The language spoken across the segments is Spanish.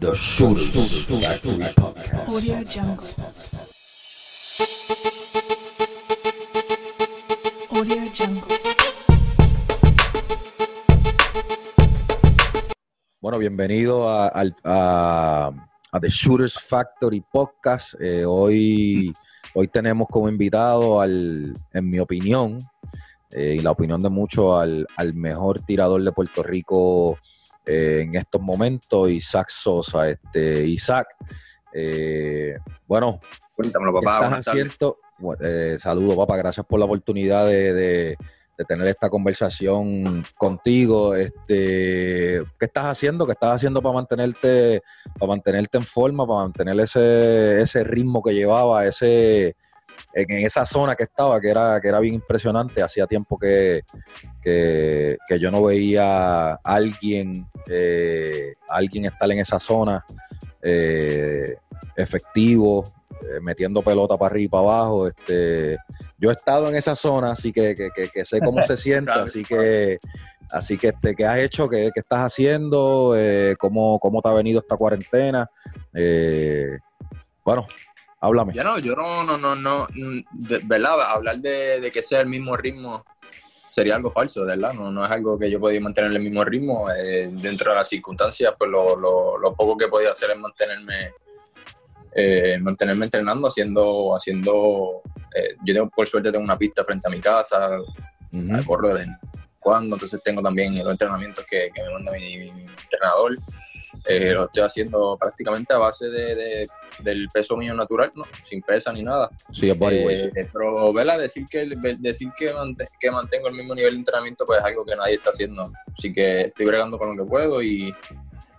The Shooters Factory Podcast. Audio Jungle. Audio Jungle. Bueno, bienvenido a, al- a- a The Shooters Factory Podcast. Eh, hoy, hoy tenemos como invitado al, en mi opinión, eh, y la opinión de muchos, al, al mejor tirador de Puerto Rico eh, en estos momentos, Isaac Sosa. Este, Isaac, eh, bueno, Cuéntamelo, ¿Qué papá. eh, saludos, papá. Gracias por la oportunidad de, de- de tener esta conversación contigo. Este, ¿Qué estás haciendo? ¿Qué estás haciendo para mantenerte, para mantenerte en forma, para mantener ese, ese ritmo que llevaba, ese en, esa zona que estaba, que era, que era bien impresionante. Hacía tiempo que, que, que yo no veía a alguien, eh, alguien estar en esa zona eh, efectivo, eh, metiendo pelota para arriba y para abajo. Este, yo he estado en esa zona, así que, que- que- que sé cómo se siente, así que, así que, este, ¿qué has hecho? ¿Qué, qué estás haciendo? Eh, ¿cómo, ¿Cómo te ha venido esta cuarentena? Eh, bueno, háblame. Ya no, yo no, no, no, no, de- ¿verdad? Hablar de, de que sea el mismo ritmo sería algo falso, ¿verdad? No, no es algo que yo podía mantener el mismo ritmo. eh, dentro de las circunstancias, pues lo, lo, lo poco que podía hacer es mantenerme, eh, mantenerme entrenando, haciendo, haciendo, eh, yo tengo, por suerte tengo una pista frente a mi casa, Ujú. corro de cuando, entonces tengo también los entrenamientos que, que me manda mi, mi entrenador. Eh, lo estoy haciendo prácticamente a base de, de- del peso mío natural, ¿no? sin pesa ni nada. Sí, es body Eh, pero, ¿verdad? Decir, que, decir que, mante- que mantengo el mismo nivel de entrenamiento, pues es algo que nadie está haciendo. Así que estoy bregando con lo que puedo y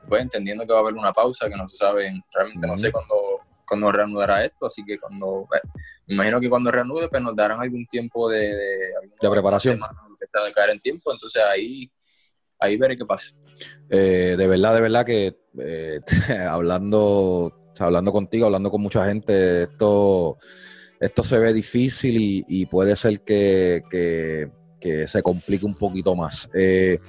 pues entendiendo que va a haber una pausa, que no se sabe, realmente no sé cuándo, cuándo reanudará esto, así que cuando, pues, me imagino que cuando reanude, pues nos darán algún tiempo de, de, preparación. semana, que está de caer en tiempo, entonces ahí, ahí veré qué pasa. Eh, de verdad, de verdad que eh, hablando, hablando contigo, hablando con mucha gente, esto, esto se ve difícil y, puede ser que, se complique un poquito más. Eh,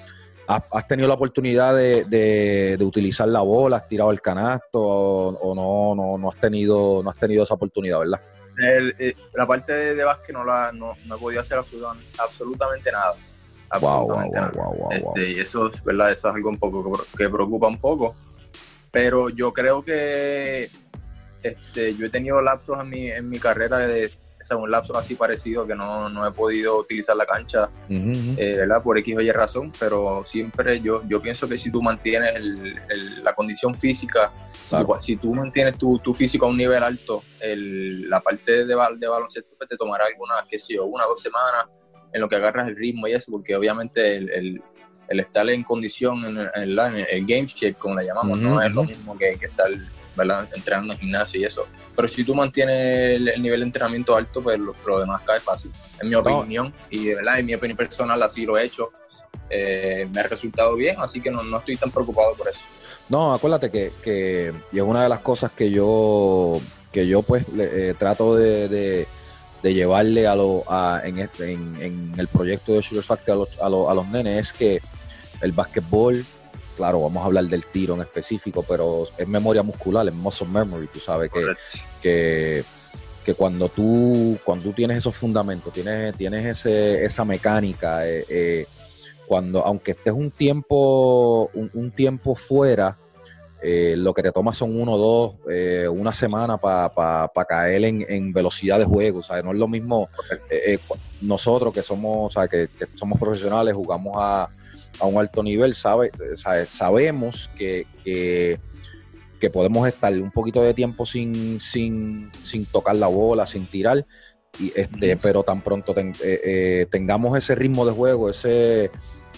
¿has, tenido la oportunidad de, de- utilizar la bola? ¿Has tirado el canasto o, no, no, no has tenido, no has tenido esa oportunidad, verdad? El- eh, la parte de, básquet no, la, no, no he podido hacer absoluta- absolutamente nada. Wow, Absolutamente wow, nada. wow, wow, wow. Este, y eso, es ¿verdad? eso es algo un poco que, preocupa un poco. Pero yo creo que este, yo he tenido lapsos en mi, en mi carrera de o sea, un lapso así parecido que no, no he podido utilizar la cancha, eh, ¿verdad? Por X o Y razón, pero siempre yo, yo pienso que si tú mantienes el- el- la condición física, si tú- Claro. si tú mantienes tu, tu físico a un nivel alto, el- la parte de, de baloncesto pues, te tomará algunas, qué sé yo, una o dos semanas en lo que agarras el ritmo y eso, porque obviamente el, el- el estar en condición, en, en la- en el game shape, como le llamamos, no Ujú, es lo mismo que, que estar ¿verdad? entrenando en gimnasio y eso. Pero si tú mantienes el, el nivel de entrenamiento alto, pues lo, lo demás cae fácil. En mi opinión, y ¿verdad? en mi opinión personal así lo he hecho, eh, me ha resultado bien, así que no, no estoy tan preocupado por eso. No, acuérdate que, que y es una de las cosas que yo que yo pues le- eh, trato de, de- de llevarle a lo a- en, este- en, en el proyecto de Shooter Factory a los, a, los, a los nenes es que el básquetbol, claro, vamos a hablar del tiro en específico, pero es memoria muscular, es muscle memory, tú sabes que, que, que cuando tú cuando tú tienes esos fundamentos, tienes, tienes ese, esa mecánica, eh, eh, cuando aunque estés un tiempo un, un tiempo fuera, eh, lo que te toma son uno, dos, eh, una semana para caer en, en velocidad de juego, ¿sabes? No es lo mismo eh, nosotros que somos, o sea, que, que somos profesionales, jugamos a, a un alto nivel, sabe, sabe- sabemos que, que, que podemos estar un poquito de tiempo sin, sin, sin tocar la bola, sin tirar, y este, pero tan pronto ten- tengamos ese ritmo de juego, ese,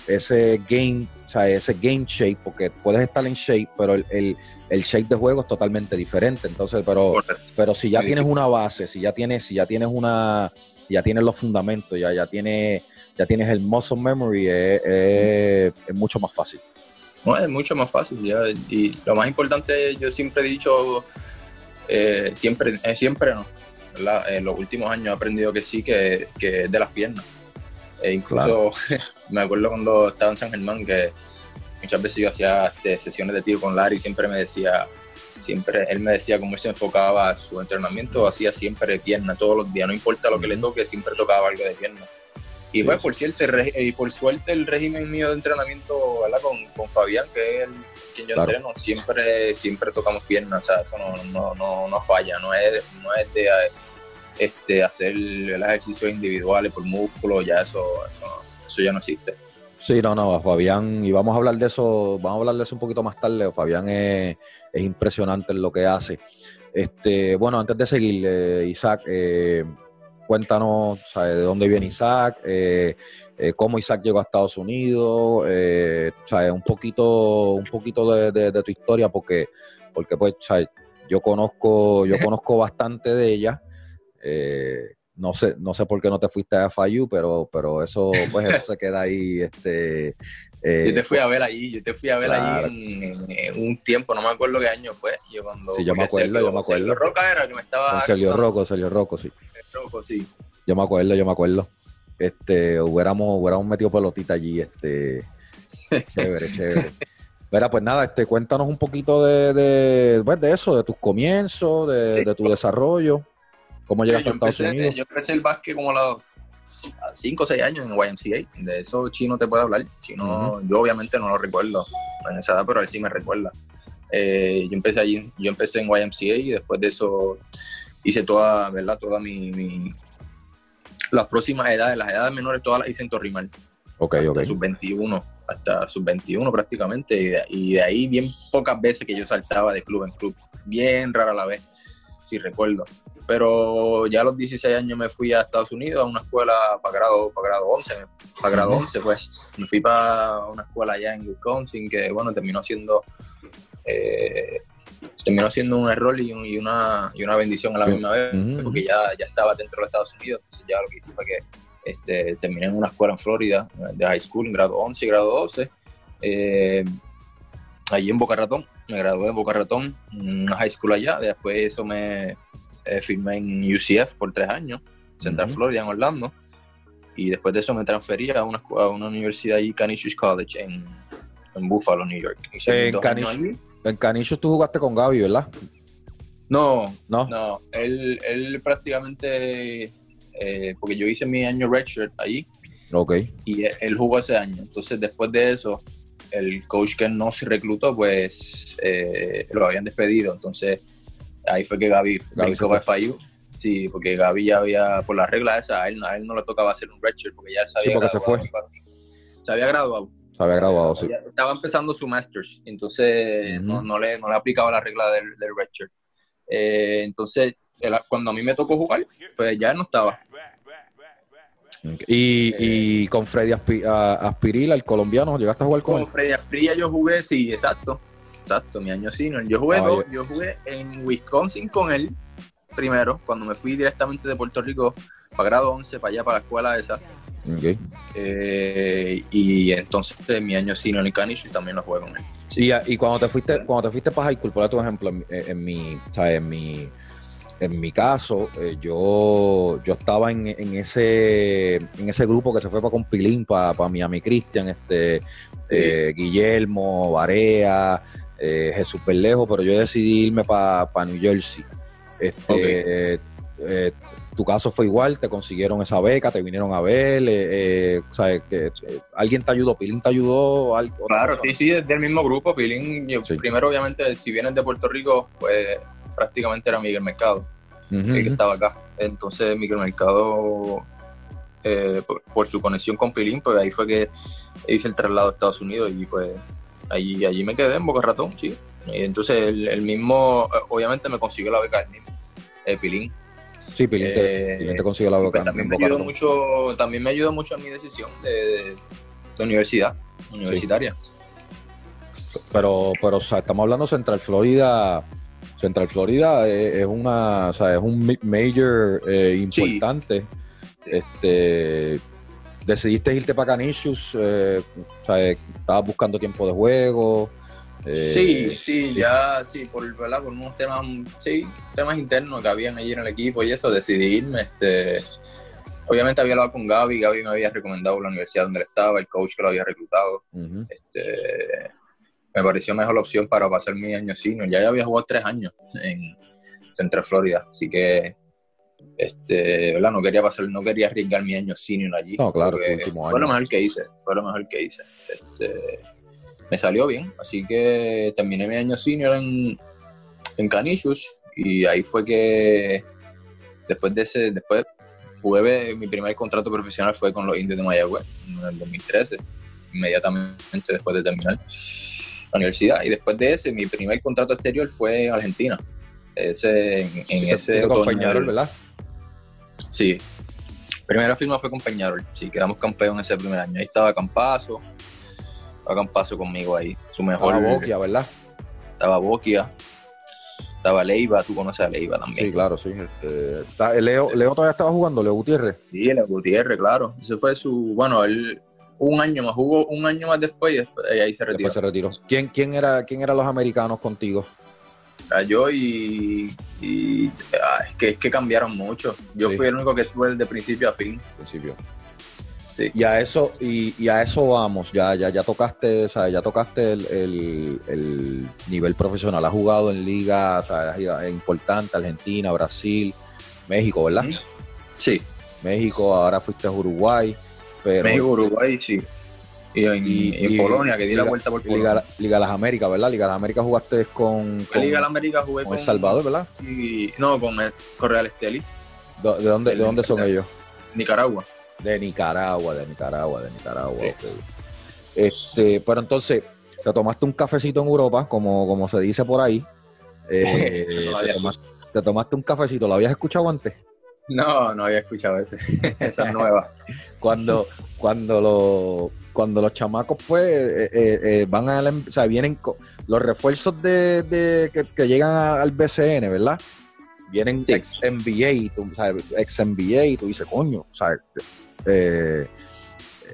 ese game, o sea, ese game shape, porque puedes estar en shape, pero el, el, el shape de juego es totalmente diferente. Entonces, pero Correcto. pero si ya tienes una base, si ya tienes, si ya tienes una, ya tienes los fundamentos, ya, ya tienes, ya tienes el muscle memory, es, es- es mucho más fácil. No, es mucho más fácil. ya, Y lo más importante, yo siempre he dicho, eh, siempre, eh, siempre no. ¿verdad? En los últimos años he aprendido que sí, que, que es de las piernas. E incluso me acuerdo cuando estaba en San Germán que muchas veces yo hacía este, sesiones de tiro con Larry, siempre me decía, siempre, él me decía cómo él se enfocaba su entrenamiento, hacía siempre pierna todos los días, no importa lo que le toque, siempre tocaba algo de pierna. Y pues por cierto, y por suerte el régimen mío de entrenamiento ¿verdad? Con, con Fabián, que es el quien yo Claro. entreno, siempre, siempre tocamos piernas, o sea, eso no, no, no, no falla, no es, no es de este, hacer ejercicios individuales por músculo, ya eso, eso, eso ya no existe. Sí, no, no, Fabián, y vamos a hablar de eso, vamos a hablar de eso un poquito más tarde. Fabián es, es impresionante en lo que hace. Este, bueno, antes de seguir, eh, Isaac, eh, cuéntanos ¿sabes? de dónde viene Isaac, eh, cómo Isaac llegó a Estados Unidos, ¿sabes? un poquito, un poquito de, de- de tu historia, porque, porque pues, ¿sabes? yo conozco, yo conozco bastante de ella. Eh, no sé, no sé por qué no te fuiste a FIU, pero, pero eso, pues eso se queda ahí, este, eh, Yo te fui a ver allí, yo te fui a ver claro. allí en, en- un tiempo, no me acuerdo qué año fue. Yo cuando Sí, yo me acuerdo, yo me acuerdo. Sergio Roca era que me estaba. Sergio. Rocco, Sergio Rocco, sí. Rocco, sí. Yo me acuerdo, yo me acuerdo. Este, hubiéramos, hubiéramos metido pelotita allí, este, chévere, chévere. Mira, pues nada, este, cuéntanos un poquito de, de, pues, de eso, de tus comienzos, de, Sí. de tu desarrollo, cómo llegaste yo, a Estados empecé, Unidos. yo empecé el básquet como a los 5 o 6 años en YMCA. De eso Chino te puede hablar. Chino, Yo obviamente no lo recuerdo en esa edad, pero él sí me recuerda. Eh, yo empecé allí, yo empecé en YMCA y después de eso hice toda, ¿verdad? Toda mi, mi- las próximas edades, las edades menores, todas las hice en Torrimal. Ok, hasta ok. sub 21, hasta sub 21 prácticamente, y de, y de ahí bien pocas veces que yo saltaba de club en club, bien rara la vez, si recuerdo. Pero ya a los 16 años me fui a Estados Unidos a una escuela para grado, para grado 11, para grado 11 pues. Me fui para una escuela allá en Wisconsin que bueno, terminó siendo eh, terminó siendo un error y, un- y una, y una bendición a la misma vez, porque ya, ya estaba dentro de Estados Unidos, entonces ya lo que hice fue que este, terminé en una escuela en Florida de high school, en grado 11 y grado 12, eh, allí en Boca Ratón, me gradué en Boca Ratón, en una high school allá, después eso me eh, firmé en UCF por tres años, Central Ujú. Florida, en Orlando, y después de eso me transferí a una, a una universidad allí, Canisius College, en, en Buffalo, New York. En Canisius. En Canichos tú jugaste con Gaby, ¿verdad? No, ¿No? no, él, él prácticamente, eh, porque yo hice mi año redshirt allí, Ok. y él, él jugó ese año. Entonces, después de eso, el coach que no se reclutó, pues eh, lo habían despedido. Entonces, ahí fue que Gaby, Gaby para FIU. Sí, porque Gaby ya había, por la regla esa, a él, a él no le tocaba hacer un redshirt porque ya se había Sí, porque se fue. Se había graduado. Se había graduado, sí. Estaba empezando su Masters, entonces no, no le, no le aplicaba la regla del, del redshirt. Eh, entonces, él- cuando a mí me tocó jugar, pues ya él no estaba. Y, y con Freddy Aspirila, el colombiano, ¿llegaste a jugar con Con él? Freddy Asprilla yo jugué, sí, exacto. Exacto, mi año senior. Yo jugué Ah, dos, yo jugué en Wisconsin con él primero, cuando me fui directamente de Puerto Rico para grado 11, para allá, para la escuela esa. Eh, y entonces eh, mi año senior en Canish también lo jugué con él. Y, y cuando te fuiste, cuando te fuiste para high school, por tu ejemplo, en, en mi, ¿sabes? en mi, en mi caso, eh, yo, yo estaba en, en ese, en ese grupo que se fue para Compilín, para, para Miami Christian, este, eh, Guillermo, Barea, eh, Jesús Berlejo, pero yo decidí irme para New Jersey. Este, eh, eh, tu caso fue igual, te consiguieron esa beca, te vinieron a ver, eh, eh, ¿sabes? Que, alguien te ayudó, Pilín te ayudó, Al- Claro, persona? sí, sí, es del mismo grupo. Pilín, yo- Sí. primero obviamente, si vienes de Puerto Rico, pues prácticamente era Miguel Mercado. El que estaba acá. Entonces Miguel Mercado, eh, por, por su conexión con Pilín, pues ahí fue que hice el traslado a Estados Unidos y pues allí, allí me quedé en Boca Ratón, sí. Y entonces el, el mismo, eh, obviamente me consiguió la beca el mismo, eh, Pilín. Sí, Pilín te, Eh, Pilín te consiguió la beca. pues, también, me ayudó mucho, también me ayudó mucho en mi decisión de, de- de universidad, universitaria. Pero, pero o sea, estamos hablando Central Florida. Central Florida es, es una, o sea, es un major eh, importante. Este, decidiste irte para Canisius, eh, o sea, eh, estabas buscando tiempo de juego. eh, sí, sí, ya, sí, por, ¿verdad? por unos temas, sí, temas internos que habían allí en el equipo y eso, decidí irme, este, obviamente había hablado con Gaby, Gaby me había recomendado la universidad donde estaba, el coach que lo había reclutado. Este, me pareció mejor la opción para pasar mi año senior. Ya yo había jugado tres años en Central Florida, así que este, ¿verdad? No quería pasar, no quería arriesgar mi año senior allí. No, claro, Fue lo mejor que hice, fue lo mejor que hice. Este, me salió bien, así que terminé mi año senior en, en Canisius y ahí fue que después de ese, después jugué, mi primer contrato profesional fue con los indios de Mayagüez en el 2013, inmediatamente después de terminar la universidad. Y después de ese, mi primer contrato exterior fue en Argentina. Ese, en, en ese otoño ¿verdad? Sí. Primera firma fue con Peñarol. Sí, quedamos campeón ese primer año. Ahí estaba Campazo. Estaba Campazo conmigo ahí. Su mejor. Estaba Boquia, ¿verdad? Estaba Boquia. Estaba Leiva. Tú conoces a Leiva también. Sí, claro, sí. Este, está- Leo, Leo todavía estaba jugando, Leo Gutiérrez. Sí, el Gutiérrez, claro. Ese fue su. Bueno, él. Un año más, jugó un año más después y después, y ahí se retiró. Después se retiró. ¿Quién, quién, era, ¿Quién eran los americanos contigo? Yo y. y ah, es, que, es que cambiaron mucho. Yo Sí. fui el único que estuve desde principio a fin. Principio. Sí. Y a eso, y, y a eso vamos, ya, ya, ya tocaste, sea, ya tocaste el, el- el nivel profesional. Has jugado en ligas importantes, Argentina, Brasil, México, ¿verdad? Sí, México, ahora fuiste a Uruguay, pero México, Uruguay, sí. Y en, Y- en y- Polonia, que di la vuelta por Polonia. Liga, Liga de las Américas, ¿verdad? Liga de las Américas jugaste con, con, Liga de la América jugué con con, El Salvador, ¿verdad? y- no, con, el, con Real Esteli, ¿De, de dónde, de dónde son el- ellos? Nicaragua. De Nicaragua, de Nicaragua, de Nicaragua. Sí. Este, pero entonces, te tomaste un cafecito en Europa, como, como se dice por ahí. Eh, tomaste, te tomaste un cafecito, ¿lo habías escuchado antes? No, no había escuchado ese. Esa es nueva. Cuando, cuando, lo- cuando los chamacos, pues, eh, eh, eh, van a la, o sea, vienen los refuerzos de, de- que, que llegan a- al BCN, ¿verdad? Vienen Sí. ex NBA, y tú, ¿sabes? ex NBA, y tú dices, coño, o sea, eh,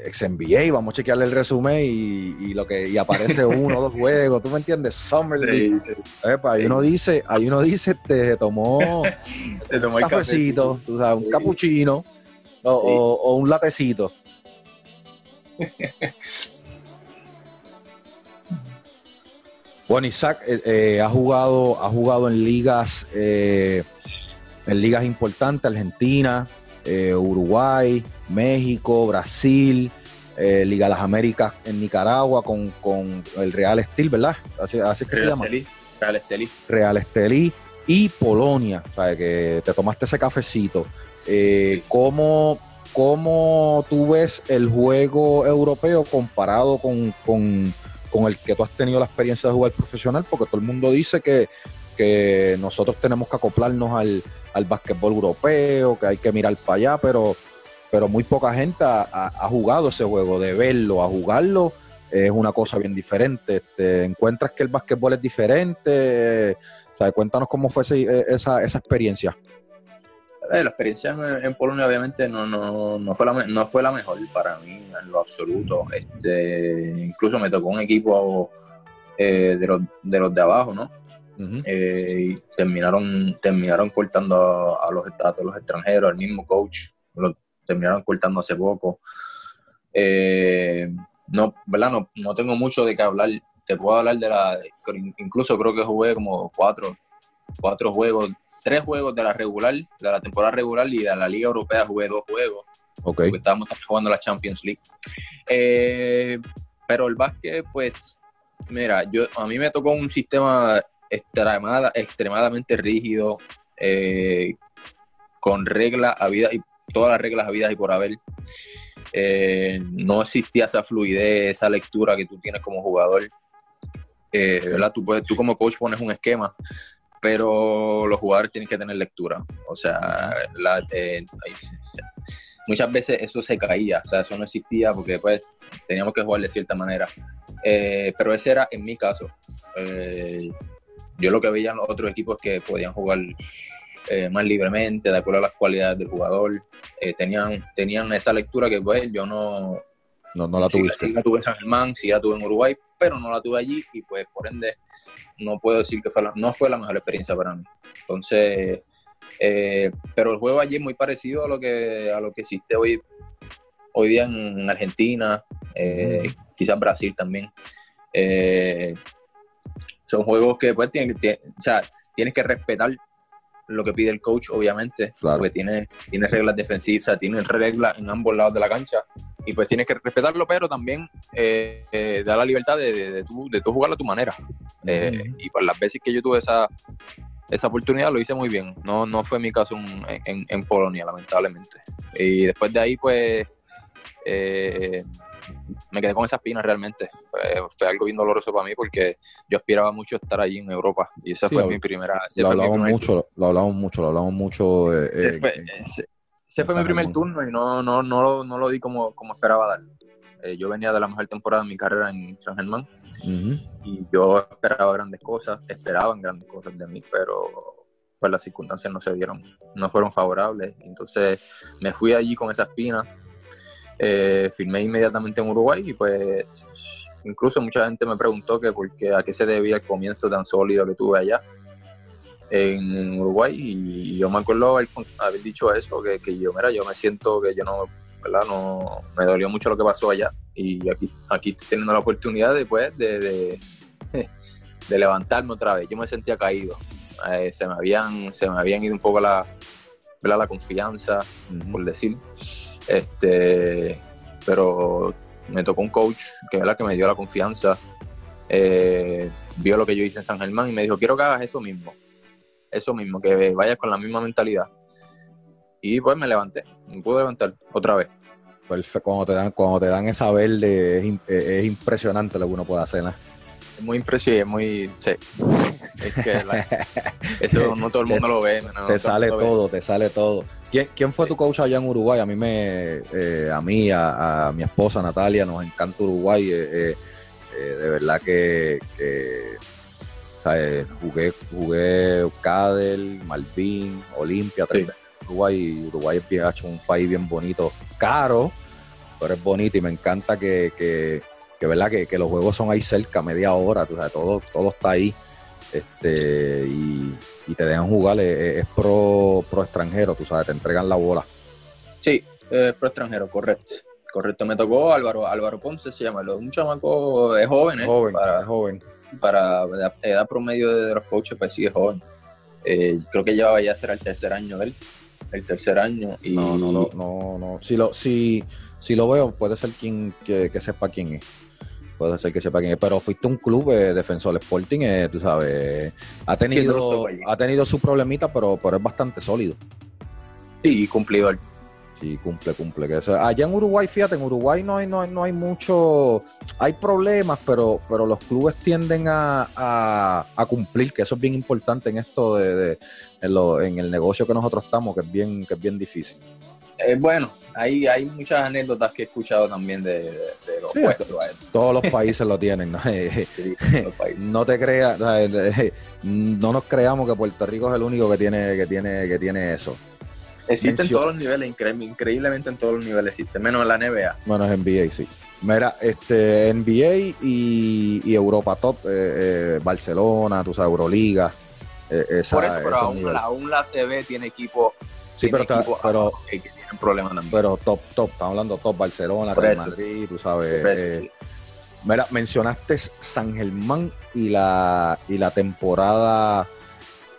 ex NBA, vamos a chequearle el resumen y, y lo que y aparece uno o dos juegos, ¿tú me entiendes? Summer League. Sí, sí. Epa, ahí Sí. uno dice, ahí uno dice, te tomó un el cafecito, tú sabes, un capuchino o, o- o un latecito. Bueno, Isaac eh, eh, ha jugado, ha jugado en ligas, eh, en ligas importantes, Argentina, Uruguay, México, Brasil, Liga de las Américas en Nicaragua con, con el Real Estil, ¿verdad? Así, así es que se Real llama. Estelí. Real Estelí. Real Estelí y Polonia, o sea, que te tomaste ese cafecito. ¿cómo, cómo tú ves el juego europeo comparado con, con- con el que tú has tenido la experiencia de jugar profesional? Porque todo el mundo dice que, que nosotros tenemos que acoplarnos al, al básquetbol europeo, que hay que mirar para allá, pero, pero muy poca gente ha, jugado ese juego, de verlo a jugarlo es una cosa bien diferente. Este, ¿Encuentras que el básquetbol es diferente? O cuéntanos cómo fue ese- esa, esa experiencia. Eh, la experiencia en, en Polonia obviamente no, no, no, fue la, no fue la mejor para mí en lo absoluto. Este, incluso me tocó un equipo eh, de, los, de los de abajo, ¿no? Eh, y terminaron, terminaron cortando a, a los, a todos los extranjeros, al mismo coach, lo terminaron cortando hace poco. Eh, no, ¿verdad? No, no tengo mucho de qué hablar. Te puedo hablar de la. Incluso creo que jugué como cuatro, cuatro juegos, tres juegos de la regular, de la temporada regular y de la Liga Europea jugué dos juegos Ok. porque estábamos jugando la Champions League. Eh, pero el básquet, pues, mira, yo a mí me tocó un sistema extremada, extremadamente rígido, eh, con reglas habidas y todas las reglas habidas y por haber. Eh, no existía esa fluidez, esa lectura que tú tienes como jugador. Eh, ¿verdad? Tú, tú como coach pones un esquema, pero los jugadores tienen que tener lectura. O sea, la, eh, muchas veces eso se caía, o sea, eso no existía porque pues teníamos que jugar de cierta manera. Eh, pero ese era en mi caso. Eh, yo lo que veía en los otros equipos es que podían jugar eh, más libremente, de acuerdo a las cualidades del jugador. Tenían, tenían esa lectura que pues yo no, No, no la sí, tuviste. sí la tuve en San Germán, sí la tuve en Uruguay, pero no la tuve allí y pues por ende no puedo decir que fue la- no fue la mejor experiencia para mí. Entonces, Eh, pero el juego allí es muy parecido a lo que, a lo que existe hoy, hoy día en Argentina, eh, quizás Brasil también. Eh, son juegos que pues tienen, que- o sea, tienes que respetar lo que pide el coach, obviamente, Claro. porque tiene, tiene reglas defensivas, o sea, tiene reglas en ambos lados de la cancha, y pues tienes que respetarlo, pero también eh, eh, da la libertad de, de, de tú, de tú jugarlo a tu manera. Eh. Y por las veces que yo tuve esa, esa oportunidad lo hice muy bien. No, no fue mi caso en, en- en Polonia, lamentablemente. Y después de ahí, pues, eh, me quedé con esa espina realmente. Fue, fue algo bien doloroso para mí porque yo aspiraba mucho a estar allí en Europa. Y esa Sí, fue lo- mi primera... Lo fue mi hablamos mucho, lo hablamos mucho, lo hablamos mucho. eh, ese eh, fue, ese- ese fue mi primer turno y no, no, no, lo- no lo di como, como esperaba dar. Eh, yo venía de la mejor temporada de mi carrera en San Germán y yo esperaba grandes cosas, esperaban grandes cosas de mí, pero pues las circunstancias no se dieron, no fueron favorables. Entonces me fui allí con esa espina, eh, firmé inmediatamente en Uruguay y pues incluso mucha gente me preguntó que por qué, a qué se debía el comienzo tan sólido que tuve allá en Uruguay y yo me acuerdo haber, haber dicho eso, que, que yo, mira, yo me siento que yo no, ¿verdad? No, me dolió mucho lo que pasó allá y aquí, aquí estoy teniendo la oportunidad después de, de, de levantarme otra vez. Yo me sentía caído, Eh, se, me habían, se me habían ido un poco la, ¿verdad? la confianza, por decir. Este, pero me tocó un coach que, ¿verdad? que me dio la confianza, eh, vio lo que yo hice en San Germán y me dijo, quiero que hagas eso mismo, eso mismo, que vayas con la misma mentalidad. Y pues me levanté, me pude levantar otra vez. Perfecto. Cuando te dan, cuando te dan esa verde, es, eh, es impresionante lo que uno puede hacer. ¿no? Es muy impresionante, es muy... Sí. Es que la- eso no todo el mundo Te- lo ve. no te sale todo, te sale todo. ¿Quién, quién fue tu coach allá en Uruguay? A mí me, eh, a mí, a, a mi esposa Natalia, nos encanta Uruguay. eh, eh, eh, de verdad que, sea, eh, jugué, jugué Cadel, Malvin, Olimpia, Sí. Uruguay. Uruguay es bien, ha hecho un país bien bonito, caro, pero es bonito y me encanta que, que, que, ¿verdad? que, que los juegos son ahí cerca, media hora, tú sabes, todo, todo está ahí. Este, y, y te dejan jugar, es, es pro, pro extranjero, tú sabes, te entregan la bola. Sí, eh, pro extranjero, correcto. Correcto, me tocó Álvaro, Álvaro Ponce se llama, un chamaco, es joven, ¿eh? joven, para, es joven. para edad, edad promedio de los coaches, pues sigue joven. Eh, creo que llevaba ya será el tercer año de él, el tercer año. Y No, no, no, no, no. Si lo, si, si lo veo, puede ser quien que, que sepa quién es. Puede ser que sepa quién es. Pero fuiste un club eh, defensor Sporting, eh, tú sabes. Ha Sí, no tenido, ha tenido su problemita, pero, pero es bastante sólido. Sí, cumplidor. Sí, cumple, cumple. Que eso- allá en Uruguay, fíjate, en Uruguay no hay, no hay, no hay mucho, hay problemas, pero, pero los clubes tienden a, a- a cumplir, que eso es bien importante en esto de, de- en, lo- en el negocio que nosotros estamos, que es bien, que es bien difícil. Eh, bueno, hay, hay muchas anécdotas que he escuchado también de, de- de los Sí, puestos. Todos los países lo tienen, ¿no? Eh, Sí. No te creas, sea, eh, no nos creamos que Puerto Rico es el único que tiene, que tiene, que tiene eso. Existe en todos los niveles, incre- increíblemente en todos los niveles existe, menos en la NBA. Bueno, es NBA, sí. Mira, este, NBA y, y Europa Top, eh, eh, Barcelona, tú sabes, Euroliga. eh, esa- Por eso, pero aún la, aún la CB tiene equipo, Sí, pero, tiene está- equipo pero, tienen problemas también. pero top, top, estamos hablando top Barcelona, Por Real eso. Madrid, tú sabes. Por eso, eh, sí. Mira, mencionaste San Germán y la, y la temporada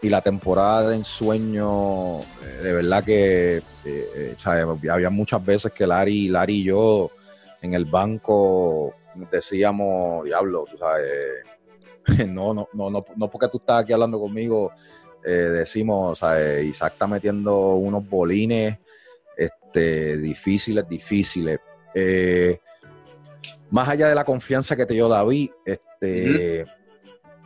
y la temporada de ensueño, eh, de verdad que eh, eh, ¿sabes? había muchas veces que Lari, Lari y yo en el banco decíamos, diablo, tú sabes, no, no, no, no, no porque tú estás aquí hablando conmigo, eh, decimos, ¿sabes? Isaac está metiendo unos bolines este, difíciles, difíciles. Eh, más allá de la confianza que te dio David, este,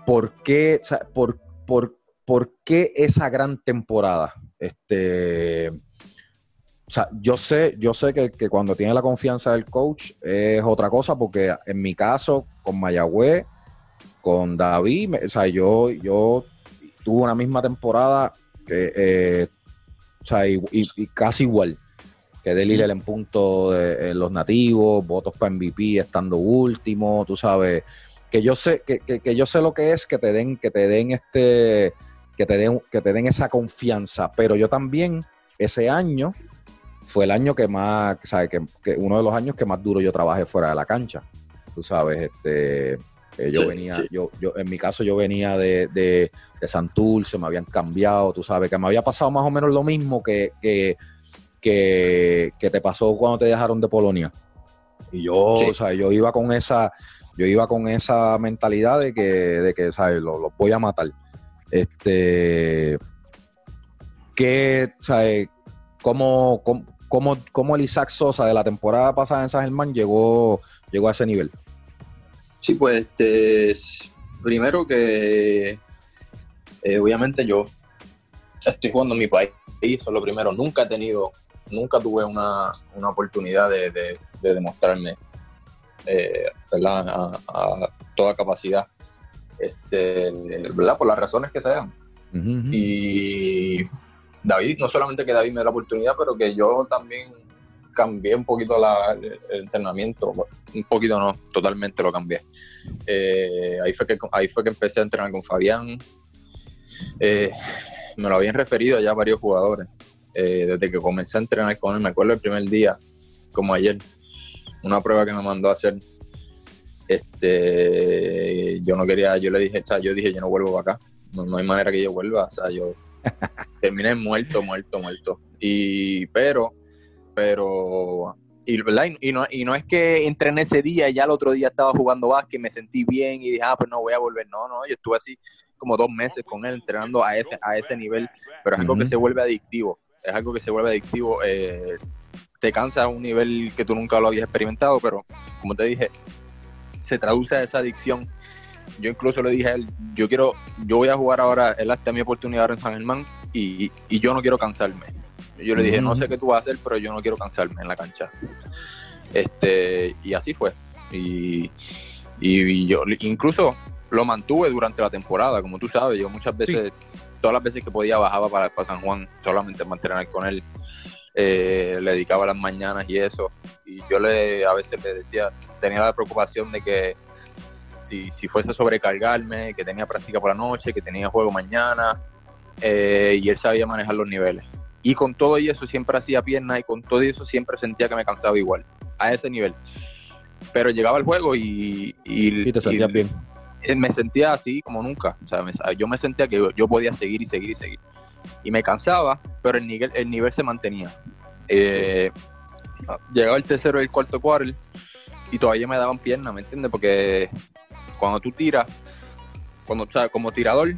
¿por, qué, o sea, por, por- por qué esa gran temporada? Este, o sea, yo sé, yo sé que, que cuando tiene la confianza del coach es otra cosa, porque en mi caso, con Mayagüez, con David, me- o sea, yo, yo tuve una misma temporada que, eh, o sea, y, y- y casi igual que de Lillel en punto de en los nativos, votos para MVP estando último, tú sabes, que yo sé, que, que- que yo sé lo que es que te den, que te den este que te den, que te den esa confianza. Pero yo también, ese año, fue el año que más, ¿sabes? Que, que uno de los años que más duro yo trabajé fuera de la cancha. Tú sabes, este, eh, yo Sí, venía, sí. yo, yo, en mi caso yo venía de, de, de Santurce, me habían cambiado, tú sabes, que me había pasado más o menos lo mismo que, que, que, que te pasó cuando te dejaron de Polonia. Y yo, Sí. o sea, yo iba con esa, yo iba con esa mentalidad de que, de que, ¿sabes? Los, los voy a matar. Este, que, ¿sabes? ¿Cómo, cómo, cómo, cómo el Isaac Sosa de la temporada pasada en San Germán llegó, llegó a ese nivel? Sí, pues este, primero que eh, obviamente yo estoy jugando en mi país, eso es lo primero. Nunca he tenido, nunca tuve una, una oportunidad de, de- de demostrarme eh, ¿verdad? A, a toda capacidad, este, ¿verdad? por las razones que sean. Y David, no solamente que David me dio la oportunidad, pero que yo también cambié un poquito la- el, el entrenamiento, un poquito no, totalmente lo cambié. Eh, ahí, fue que, ahí fue que empecé a entrenar con Fabián. Eh, me lo habían referido ya varios jugadores. Eh, desde que comencé a entrenar con él, me acuerdo el primer día, como ayer, una prueba que me mandó a hacer. Este, yo no quería, yo le dije, yo dije, yo no vuelvo para acá. No, no hay manera que yo vuelva. O sea, yo terminé muerto, muerto, muerto. Y, pero, pero, y. Y, no, y no es que entrené ese día y ya el otro día estaba jugando básquet, me sentí bien y dije, ah, pues no voy a volver. No, no, yo estuve así como dos meses con él entrenando a ese, a ese nivel, pero es algo que se vuelve adictivo. Es algo que se vuelve adictivo. eh, te cansa a un nivel que tú nunca lo habías experimentado, pero como te dije, se traduce a esa adicción. Yo incluso le dije a él, yo quiero, yo voy a jugar ahora, él hasta mi oportunidad ahora en San Germán y, y yo no quiero cansarme. Yo le dije, no sé qué tú vas a hacer, pero yo no quiero cansarme en la cancha. Este, y así fue. Y, y yo incluso lo mantuve durante la temporada, como tú sabes, yo muchas veces, todas las veces que podía bajaba para, para San Juan solamente para entrenar con él. Eh, le dedicaba las mañanas y eso. Y yo le a veces le decía, tenía la preocupación de que si, si fuese a sobrecargarme, que tenía práctica por la noche, que tenía juego mañana, eh, y él sabía manejar los niveles. Y con todo y eso siempre hacía piernas y con todo y eso siempre sentía que me cansaba igual, a ese nivel. Pero llegaba el juego y, y, Y te sentías bien. Eh, me sentía así como nunca. O sea, me- yo me sentía que yo, podía seguir y seguir y seguir. Y me cansaba, pero el nivel, el nivel se mantenía. Eh, llegaba el tercero y el cuarto quarter y todavía me daban piernas, ¿me entiendes? Porque cuando tú tiras, cuando, o sea, como tirador,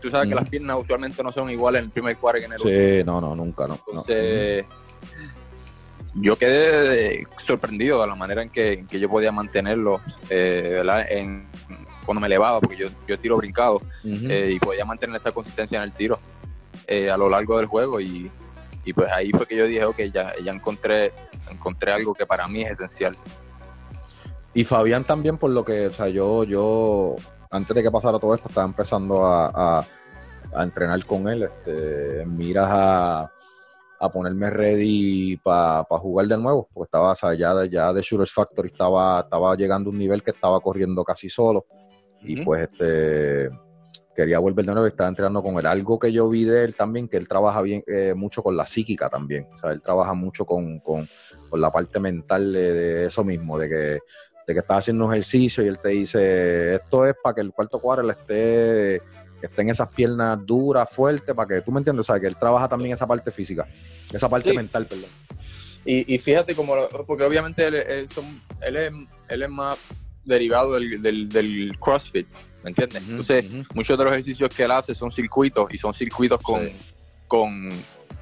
tú sabes que Ujú. las piernas usualmente no son iguales en el primer quarter que en el último. Sí, no, no, nunca, no. no. Entonces, yo quedé sorprendido de la manera en que, en que yo podía mantenerlo, eh, ¿verdad? En, cuando me elevaba, porque yo, yo tiro brincado eh, y podía mantener esa consistencia en el tiro eh, a lo largo del juego y, y pues ahí fue que yo dije, ok, ya, ya encontré, encontré algo que para mí es esencial. Y Fabián también, por lo que, o sea, yo, yo, antes de que pasara todo esto, estaba empezando a, a- a entrenar con él, este, miras a, a ponerme ready para jugar de nuevo, porque estaba, o sea, ya, de- ya de Shooters Factory estaba, estaba llegando a un nivel que estaba corriendo casi solo, y pues, este, quería volver de nuevo y estaba entrenando con él. Algo que yo vi de él también, que él trabaja bien, eh, mucho con la psíquica también, o sea, él trabaja mucho con, con, con la parte mental de, de eso mismo, de que de que estás haciendo un ejercicio y él te dice, esto es para que el cuarto cuadro esté, que esté en esas piernas duras, fuertes, para que tú me entiendes, o sea, que él trabaja también esa parte física, esa parte Sí. mental, perdón. Y, y fíjate como, porque obviamente él, él son- él es, él es más derivado del, del, del CrossFit, ¿me entiendes? Entonces, muchos de los ejercicios que él hace son circuitos y son circuitos con, Sí. con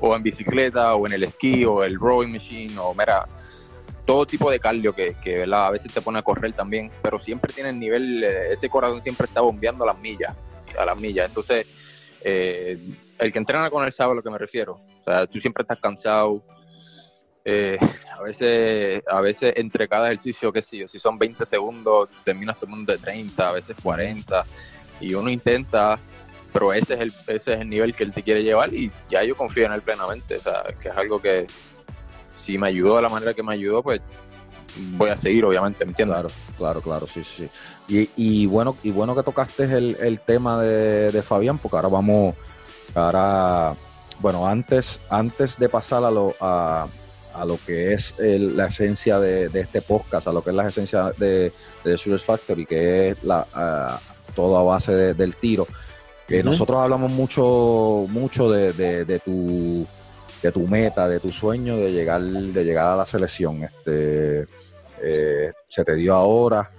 o en bicicleta o en el esquí o el rowing machine o mira todo tipo de cardio que, que ¿verdad? a veces te pone a correr también pero siempre tiene el nivel eh, ese corazón siempre está bombeando a las millas a las millas entonces eh, el que entrena con él sabe a lo que me refiero o sea tú siempre estás cansado eh, a veces a veces entre cada ejercicio qué sé yo si son 20 segundos terminas tomando de 30 a veces 40 y uno intenta pero ese es el ese es el nivel que él te quiere llevar y ya yo confío en él plenamente o sea que es algo que si me ayudó de la manera que me ayudó pues voy a seguir, obviamente, ¿me entiendes? Claro, claro, claro, sí, sí. Y, y bueno, y bueno que tocaste el, el tema de, de Fabián, porque ahora vamos, ahora, bueno, antes, antes de pasar a lo, a, a lo que es el- la esencia de, de este podcast, a lo que es la esencia de, de Shooter Factory, que es la todo a base de- del tiro. Ujú. Nosotros hablamos mucho, mucho de tu de tu meta, de tu sueño de llegar, de llegar a la selección. Este eh, se te dio ahora.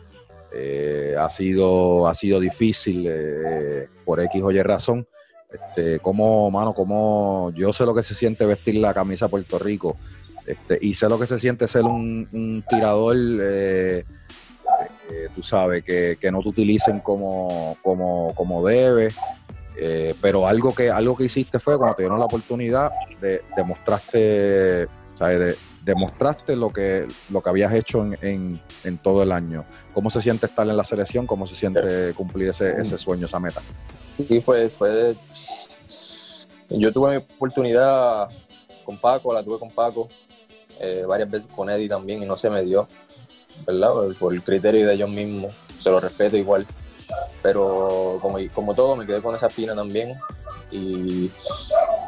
eh, ha sido, ha sido difícil eh, por X o Y razón. Este, como, mano, como yo sé lo que se siente vestir la camisa de Puerto Rico. Este, y sé lo que se siente ser un, tirador, eh, eh, tú sabes, que, no te utilicen como, como, como debe. Eh, pero algo que, algo que hiciste fue cuando te dieron la oportunidad, de, demostraste, ¿sabes? De- demostraste lo que, lo que habías hecho en, en- en todo el año. ¿Cómo se siente estar en la selección? ¿Cómo se siente cumplir ese, ese sueño, esa meta? Sí, fue, fue. Yo tuve mi oportunidad con Paco, la tuve con Paco, eh, varias veces con Eddie también, y no se me dio, ¿verdad? Por, el criterio de ellos mismos, se lo respeto igual. Pero como, como todo, me quedé con esa espina también. Y,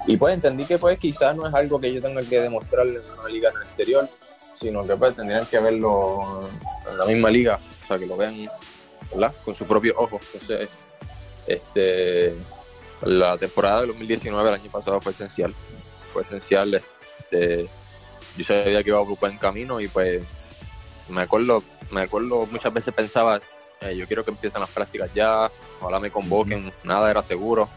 y pues entendí que pues quizás no es algo que yo tenga que demostrarle en una liga en exterior, sino que pues tendrían que verlo en la misma liga, o sea, que lo vean, ¿verdad? Con sus propios ojos. Entonces, este, la temporada del 2019, el año pasado, fue esencial. Fue esencial. Este, yo sabía que iba por buen camino y pues me acuerdo, me acuerdo muchas veces pensaba, eh, yo quiero que empiecen las prácticas ya, ojalá me convoquen, nada era seguro.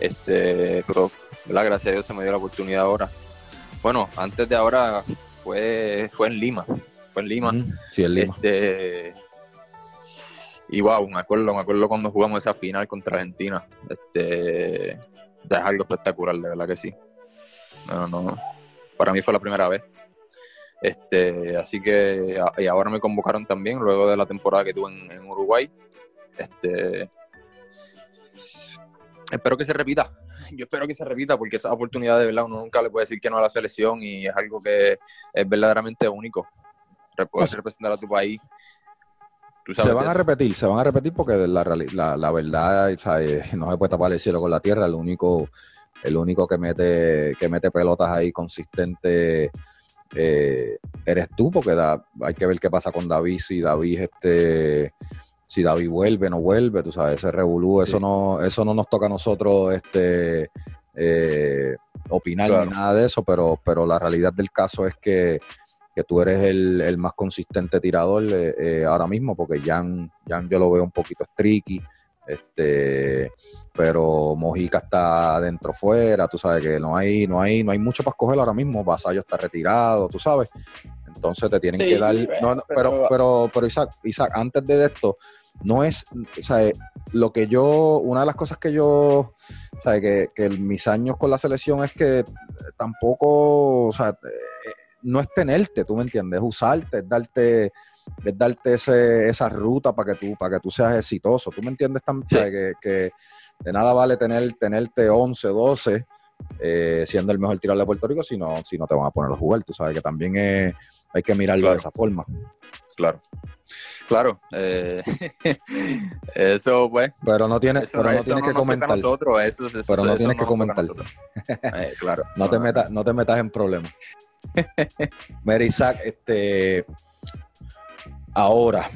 Este, pero ¿verdad? gracias a Dios se me dio la oportunidad ahora. Bueno, antes de ahora fue, fue en Lima, fue en Lima. Sí, el Lima. Este, y wow, me acuerdo, me acuerdo cuando jugamos esa final contra Argentina. Este, es algo espectacular, de verdad que sí. No, no, para mí fue la primera vez. Este, así que y ahora me convocaron también luego de la temporada que tuve en, en Uruguay. Este, espero que se repita. Yo espero que se repita porque esa oportunidad de verdad uno nunca le puede decir que no a la selección y es algo que es verdaderamente único. Poder Pues- representar a tu país. Tú sabes Se van a repetir, se van a repetir porque la, la, la verdad ¿sabes? no se puede tapar el cielo con la tierra. El único, el único que mete, que mete pelotas ahí consistente eh, eres tú, porque da- hay que ver qué pasa con David, si David este si David vuelve, no vuelve, tú sabes, ese revolú, eso no, eso no nos toca a nosotros este eh, opinar Claro. ni nada de eso, pero, pero la realidad del caso es que, que tú eres el, el más consistente tirador eh, ahora mismo, porque Jan, Jan yo lo veo un poquito streaky, este, pero Mojica está adentro fuera, tú sabes que no hay, no hay, no hay mucho para escoger ahora mismo, Vasallo está retirado, tú sabes. Entonces te tienen Sí, que dar. no, no, pero, pero, pero Isaac, Isaac, antes de esto, no es, o sea, lo que yo, una de las cosas que yo, sea, que, que mis años con la selección es que tampoco, o sea, eh, no es tenerte, tú me entiendes, es usarte, es darte, es darte ese, esa ruta para que tú, para que tú seas exitoso, tú me entiendes también, Sí. que, que de nada vale tener, tenerte 11, 12, eh, siendo el mejor tirador de Puerto Rico, si no, si no te van a poner a jugar, tú sabes que también hay que mirarlo Claro. de esa forma. Claro. Claro. eh, eso, pues. Pero no tienes, pero no tienes que comentar. nosotros, eso- eso- Pero no tienes que comentar. Eh, claro. No te metas, no te metas en problemas. Mira, Isaac, este ahora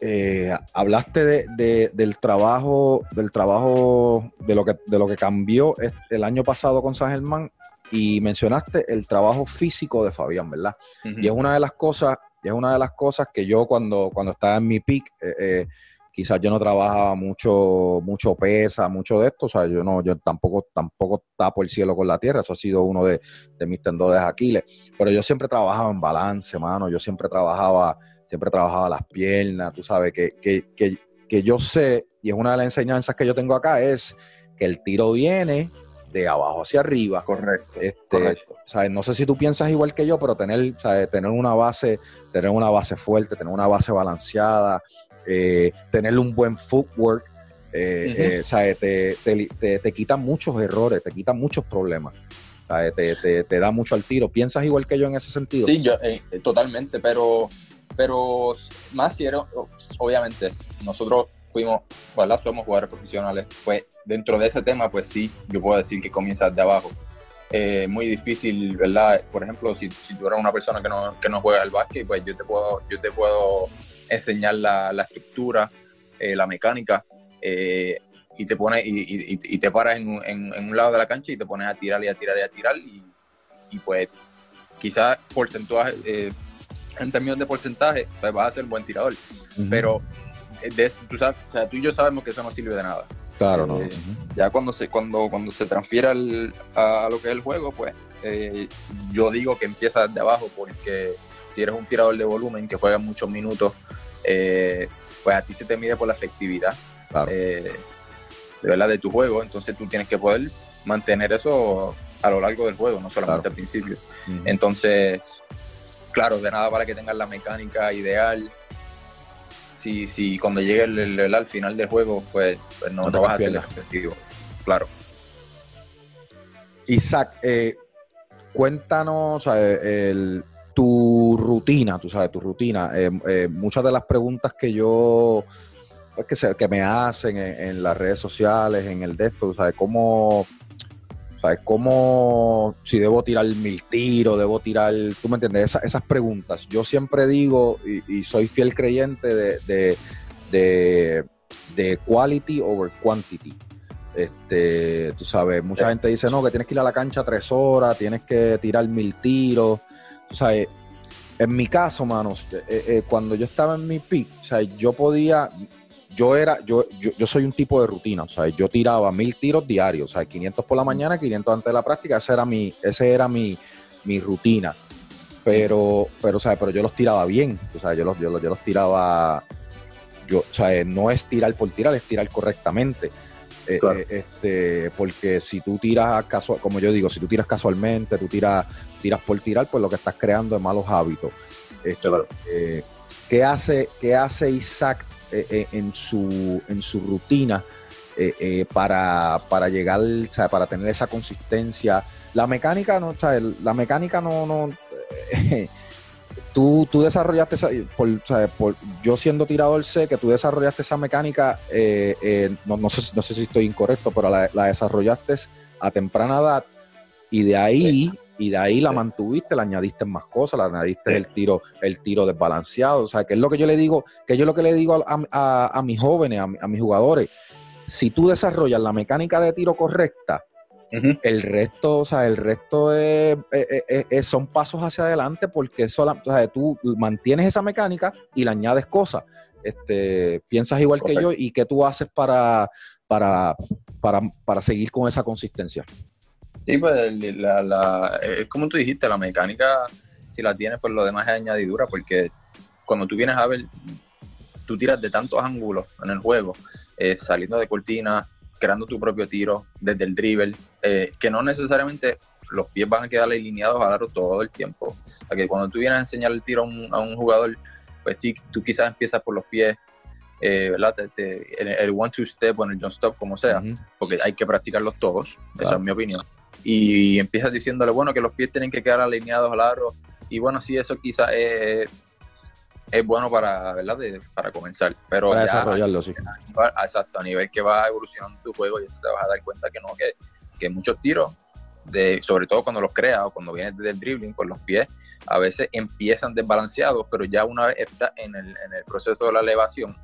eh, hablaste de, de- del trabajo, del trabajo, de lo que, de lo que cambió el año pasado con San Germán y mencionaste el trabajo físico de Fabián, ¿verdad? Y es una de las cosas, y es una de las cosas que yo cuando, cuando estaba en mi peak, eh, eh, quizás yo no trabajaba mucho, mucho pesa, mucho de esto, o sea, yo no, yo tampoco, tampoco tapo el cielo con la tierra, eso ha sido uno de, de mis tendones Aquiles, pero yo siempre trabajaba en balance, mano, yo siempre trabajaba, siempre trabajaba las piernas, tú sabes, que, que, que, que yo sé, y es una de las enseñanzas que yo tengo acá, es que el tiro viene de abajo hacia arriba. Correcto. Este, correcto. no sé si tú piensas igual que yo, pero tener, sea, tener una base, tener una base fuerte, tener una base balanceada, eh, tener un buen footwork, eh, eh, te, te, te- te quita muchos errores, te quita muchos problemas. Sea, te, te- te da mucho al tiro. ¿Piensas igual que yo en ese sentido? Sí, yo, eh, totalmente, pero, pero más si era- obviamente, nosotros fuimos, ¿verdad? Somos jugadores profesionales, pues dentro de ese tema, pues sí, yo puedo decir que comienzas de abajo. Eh, muy difícil, ¿verdad? Por ejemplo, si, si tú eres una persona que no, que no juega al básquet, pues yo te puedo, yo te puedo enseñar la, la estructura, eh, la mecánica, eh, y te pones y, y- y- te paras en, en- en un lado de la cancha y te pones a tirar y a tirar y a tirar y, pues quizás porcentaje, en términos de porcentaje, pues vas a ser buen tirador. Pero eh, de tú, sabes, o sea, tú y yo sabemos que eso no sirve de nada. Claro, no. eh, Ya cuando se, cuando, cuando se transfiere al- a, a lo que es el juego, pues eh, yo digo que empieza desde abajo porque si eres un tirador de volumen que juega muchos minutos, eh, pues a ti se te mide por la efectividad Claro. de verdad de tu juego, entonces tú tienes que poder mantener eso a lo largo del juego, no solamente Claro. al principio. Entonces, claro, de nada vale que tengas la mecánica ideal. Si, si cuando llegue el, el- el- al final del juego, pues, pues no, No te no vas a ser efectivo. Claro. Isaac, eh, cuéntanos el- tu rutina, tú sabes, tu rutina. Eh, eh, muchas de las preguntas que yo, pues, que, se- que me hacen en, en las redes sociales, en el de esto, ¿sabes? ¿Cómo, sabes? ¿Cómo, si debo tirar mil tiros, debo tirar, tú me entiendes, Esa- esas preguntas. Yo siempre digo, y, y soy fiel creyente de, de, de, de quality over quantity. Este, tú sabes, mucha Sí. gente dice, no, que tienes que ir a la cancha tres horas, tienes que tirar mil tiros. Tú sabes, en mi caso, manos, eh, eh, cuando yo estaba en mi pick, o sea, yo podía, yo era, yo, yo, yo soy un tipo de rutina, o sea, yo tiraba mil tiros diarios, o sea, 500 por la mañana, 500 antes de la práctica, ese era mi, ese era mi, mi rutina. Pero, pero, o sea, pero yo los tiraba bien, o sea, yo los, yo los, yo los tiraba, yo, o sea, no es tirar por tirar, es tirar correctamente. Eh, Claro. eh, este, porque si tú tiras casual, como yo digo, si tú tiras casualmente, tú tiras, tiras por tirar, pues lo que estás creando es malos hábitos. Este, Claro. eh, ¿qué, hace, ¿Qué hace Isaac eh, eh, en, su, en su rutina eh, para, para llegar, para tener esa consistencia? La mecánica no, el- la mecánica no, no tú, tú desarrollaste esa, por, yo siendo tirador sé que tú desarrollaste esa mecánica, no, no, sé, no sé si estoy incorrecto, pero la desarrollaste a temprana edad y de ahí, y de ahí la mantuviste, le añadiste más cosas, le añadiste Sí. el tiro, el tiro desbalanceado, o sea, que es lo que yo le digo, que yo lo que le digo a, a- a mis jóvenes, a, mi- a mis jugadores, si tú desarrollas la mecánica de tiro correcta, el resto, o sea, el resto es- es- es- es- son pasos hacia adelante porque sola- o sea, tú mantienes esa mecánica y le añades cosas. Este, piensas igual que yo y qué tú haces para, para, para, para seguir con esa consistencia. Sí, pues la, la- es como tú dijiste, la mecánica, si la tienes, pues lo demás es añadidura, porque cuando tú vienes a ver, tú tiras de tantos ángulos en el juego, eh, saliendo de cortina, creando tu propio tiro desde el dribble, eh, que no necesariamente los pies van a quedar alineados al aro todo el tiempo. O sea, que cuando tú vienes a enseñar el tiro a un, a un jugador, pues sí, tú quizás empiezas por los pies, eh, ¿verdad? Te- te- el, el one-two step o en el jump stop, como sea porque hay que practicarlos todos, esa es mi opinión. Y empiezas diciéndole, bueno, que los pies tienen que quedar alineados al aro. Y bueno, sí, eso quizás es, es bueno para, ¿verdad? De- para comenzar. Pero Para ya desarrollarlo, sí. a exacto, a nivel que va evolucionando tu juego y eso te vas a dar cuenta que no, que, que muchos tiros, de, sobre todo cuando los creas o cuando vienes desde el dribbling con los pies, a veces empiezan desbalanceados, pero ya una vez estás en el, en el proceso de la elevación,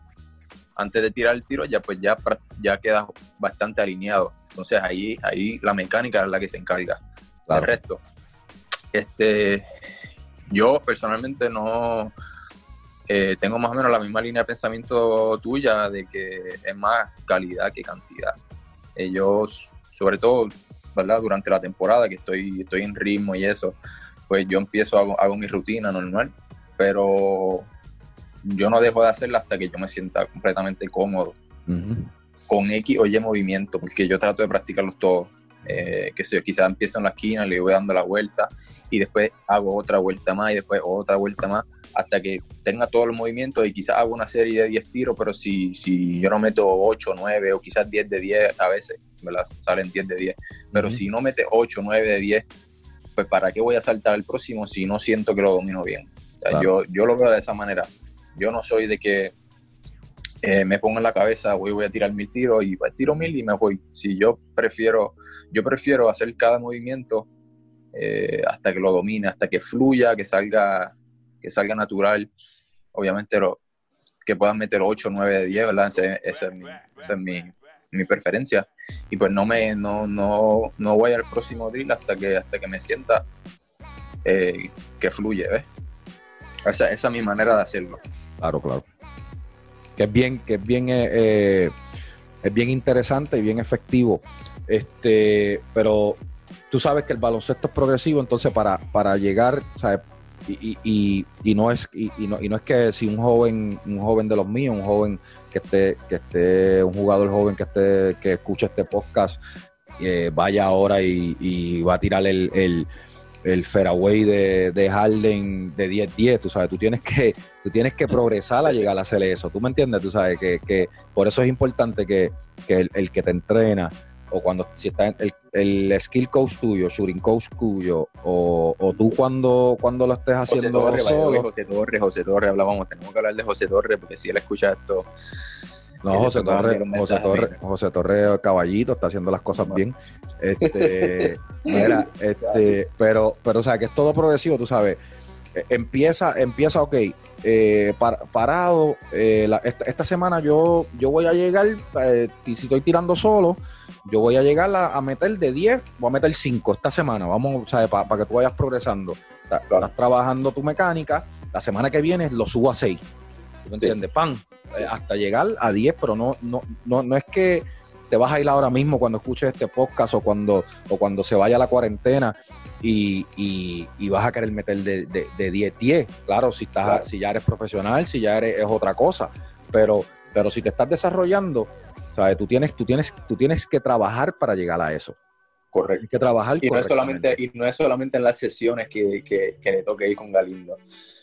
antes de tirar el tiro, ya pues ya, ya quedas bastante alineado. Entonces ahí, ahí la mecánica es la que se encarga. Claro. El resto. Este, yo personalmente no eh, tengo más o menos la misma línea de pensamiento tuya de que es más calidad que cantidad. Ellos, sobre todo, ¿verdad? Durante la temporada que estoy, estoy en ritmo y eso, pues yo empiezo, hago, hago mi rutina normal, pero yo no dejo de hacerla hasta que yo me sienta completamente cómodo. Con X o Y movimiento, porque yo trato de practicarlos todos. Eh, que sé yo, quizás empiezo en la esquina, le voy dando la vuelta y después hago otra vuelta más y después otra vuelta más, hasta que tenga todos los movimientos y quizás haga una serie de 10 tiros, pero si, si yo no meto 8, 9 o quizás 10 de 10 a veces, ¿verdad? Salen 10 de 10. Pero si no mete 8, 9 de 10, pues ¿para qué voy a saltar al próximo si no siento que lo domino bien? O sea, Claro. yo, yo lo veo de esa manera. Yo no soy de que eh, me pongo en la cabeza, voy, voy a tirar mil tiros y pues, tiro mil y me voy. Si yo prefiero, yo prefiero hacer cada movimiento eh, hasta que lo domine, hasta que fluya, que salga, que salga natural. Obviamente lo, que puedan meter 8, 9 de 10, ¿verdad? Ese- esa es, mi, esa es mi, mi preferencia. Y pues no me no, no, no voy al próximo drill hasta que hasta que me sienta eh, que fluye, ¿ves? Esa es mi manera de hacerlo. Claro, claro. Que es bien, que es bien, eh, eh, es bien interesante y bien efectivo. Este, pero tú sabes que el baloncesto es progresivo, entonces para, para llegar, ¿sabes? Y, y, no es y, no, y no es que si un joven un joven de los míos un joven que esté que esté un jugador joven que esté que escuche este podcast eh, vaya ahora y, va a tirar el, el fairway de, de Harden de 10-10, tú sabes, tú tienes que tú tienes que progresar a llegar a hacer eso, tú me entiendes, tú sabes que, que por eso es importante que, que el, el que te entrena o cuando si está en el, el skill coach tuyo, shooting coach tuyo o, o tú cuando cuando lo estés José haciendo Torre, way, solo, José Torre, José Torre, hablábamos, tenemos que hablar de José Torre porque si él escucha esto, No, José después Torre, mandan un José mensaje, Torre, mira. José Torre Caballito está haciendo las cosas bien. Este, mira, este, pero, pero o sea que es todo progresivo, tú sabes. Eh, Empieza, empieza, ok, eh, par- parado. eh, la- esta, esta semana yo, yo voy a llegar, eh, si estoy tirando solo, yo voy a llegar a, a meter de 10, voy a meter 5 esta semana, vamos, ¿sabes? Para que tú vayas progresando. Estás trabajando tu mecánica, la semana que viene lo subo a 6. ¿Tú me entiendes? Pan, eh, hasta llegar a 10, pero no, no, no, no es que te vas a ir ahora mismo cuando escuches este podcast o cuando, o cuando se vaya la cuarentena y, y- y vas a querer meter de, de, de 10, 10. Claro, si, estás, Claro. si ya eres profesional, si ya eres es otra cosa, pero, pero si te estás desarrollando, ¿sabes? Tú tienes, tú, tienes, tú tienes que trabajar para llegar a eso. correcto. Tienes que trabajar Y no, es solamente, y no es solamente en las sesiones que, que, que le toque ir con Galindo.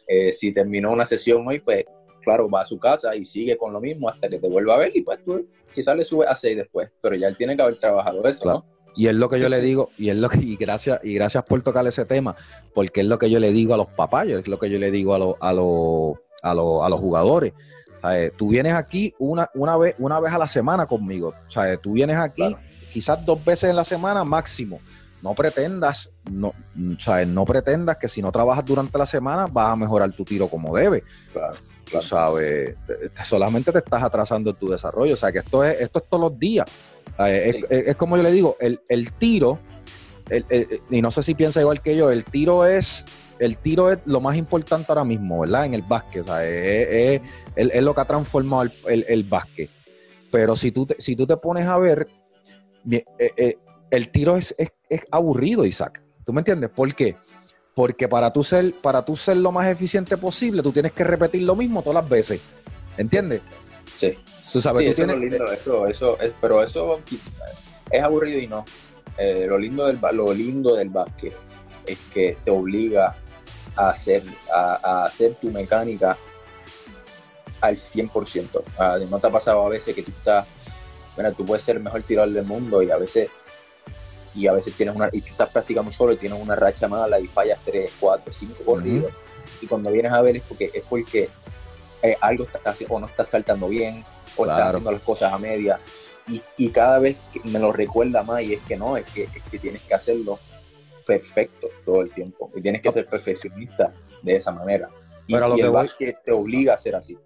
Eh, si terminó una sesión hoy, pues claro, va a su casa y sigue con lo mismo hasta que te vuelva a ver y pues tú quizás le subes a 6 después, pero ya él tiene que haber trabajado eso, Claro. ¿no? Y es lo que yo le digo, y es lo que, y gracias, y gracias por tocar ese tema, porque es lo que yo le digo a los papás, es lo que yo le digo a, los a, los a, los a los jugadores. ¿Sabes? Tú vienes aquí una, una, vez, una vez a la semana conmigo. ¿Sabes? Tú vienes aquí Claro. quizás dos veces en la semana máximo. No pretendas, no, ¿sabes? no pretendas que si no trabajas durante la semana vas a mejorar tu tiro como debe. Claro, Tú sabes, te- te- solamente te estás atrasando en tu desarrollo. O sea, que esto es, esto es todos los días. Es, Sí. es- es como yo le digo, el, el tiro, el- el- y no sé si piensa igual que yo, el tiro es el tiro es lo más importante ahora mismo, ¿verdad? En el básquet, o sea, es, es- es- lo que ha transformado el, el, el básquet. Pero si tú te, si tú te pones a ver, eh, eh, el tiro es, es- es aburrido, Isaac. ¿Tú me entiendes? ¿Por qué? Porque para tú, ser, para tú ser lo más eficiente posible, tú tienes que repetir lo mismo todas las veces. ¿Entiendes? Sí. Tú sabes, Sí, tú eso es lo tienes, lindo, eso, eso es, pero eso es aburrido y no. Eh, lo lindo del lo lindo del básquet es que te obliga a hacer, a, a hacer tu mecánica al 100%. Ah, ¿No te ha pasado a veces que tú estás, mira, tú puedes ser el mejor tirador del mundo y a veces y a veces tienes una y tú estás practicando solo y tienes una racha mala y fallas 3, 4, 5 corridos. Y cuando vienes a ver es porque es porque eh, algo está haciendo o no estás saltando bien o Claro. estás haciendo las cosas a media. Y, y cada vez que me lo recuerda más y es que no, es que, es que tienes que hacerlo perfecto todo el tiempo. Y tienes que ser perfeccionista de esa manera. Y, Pero lo y que el voy- te obliga a ser así.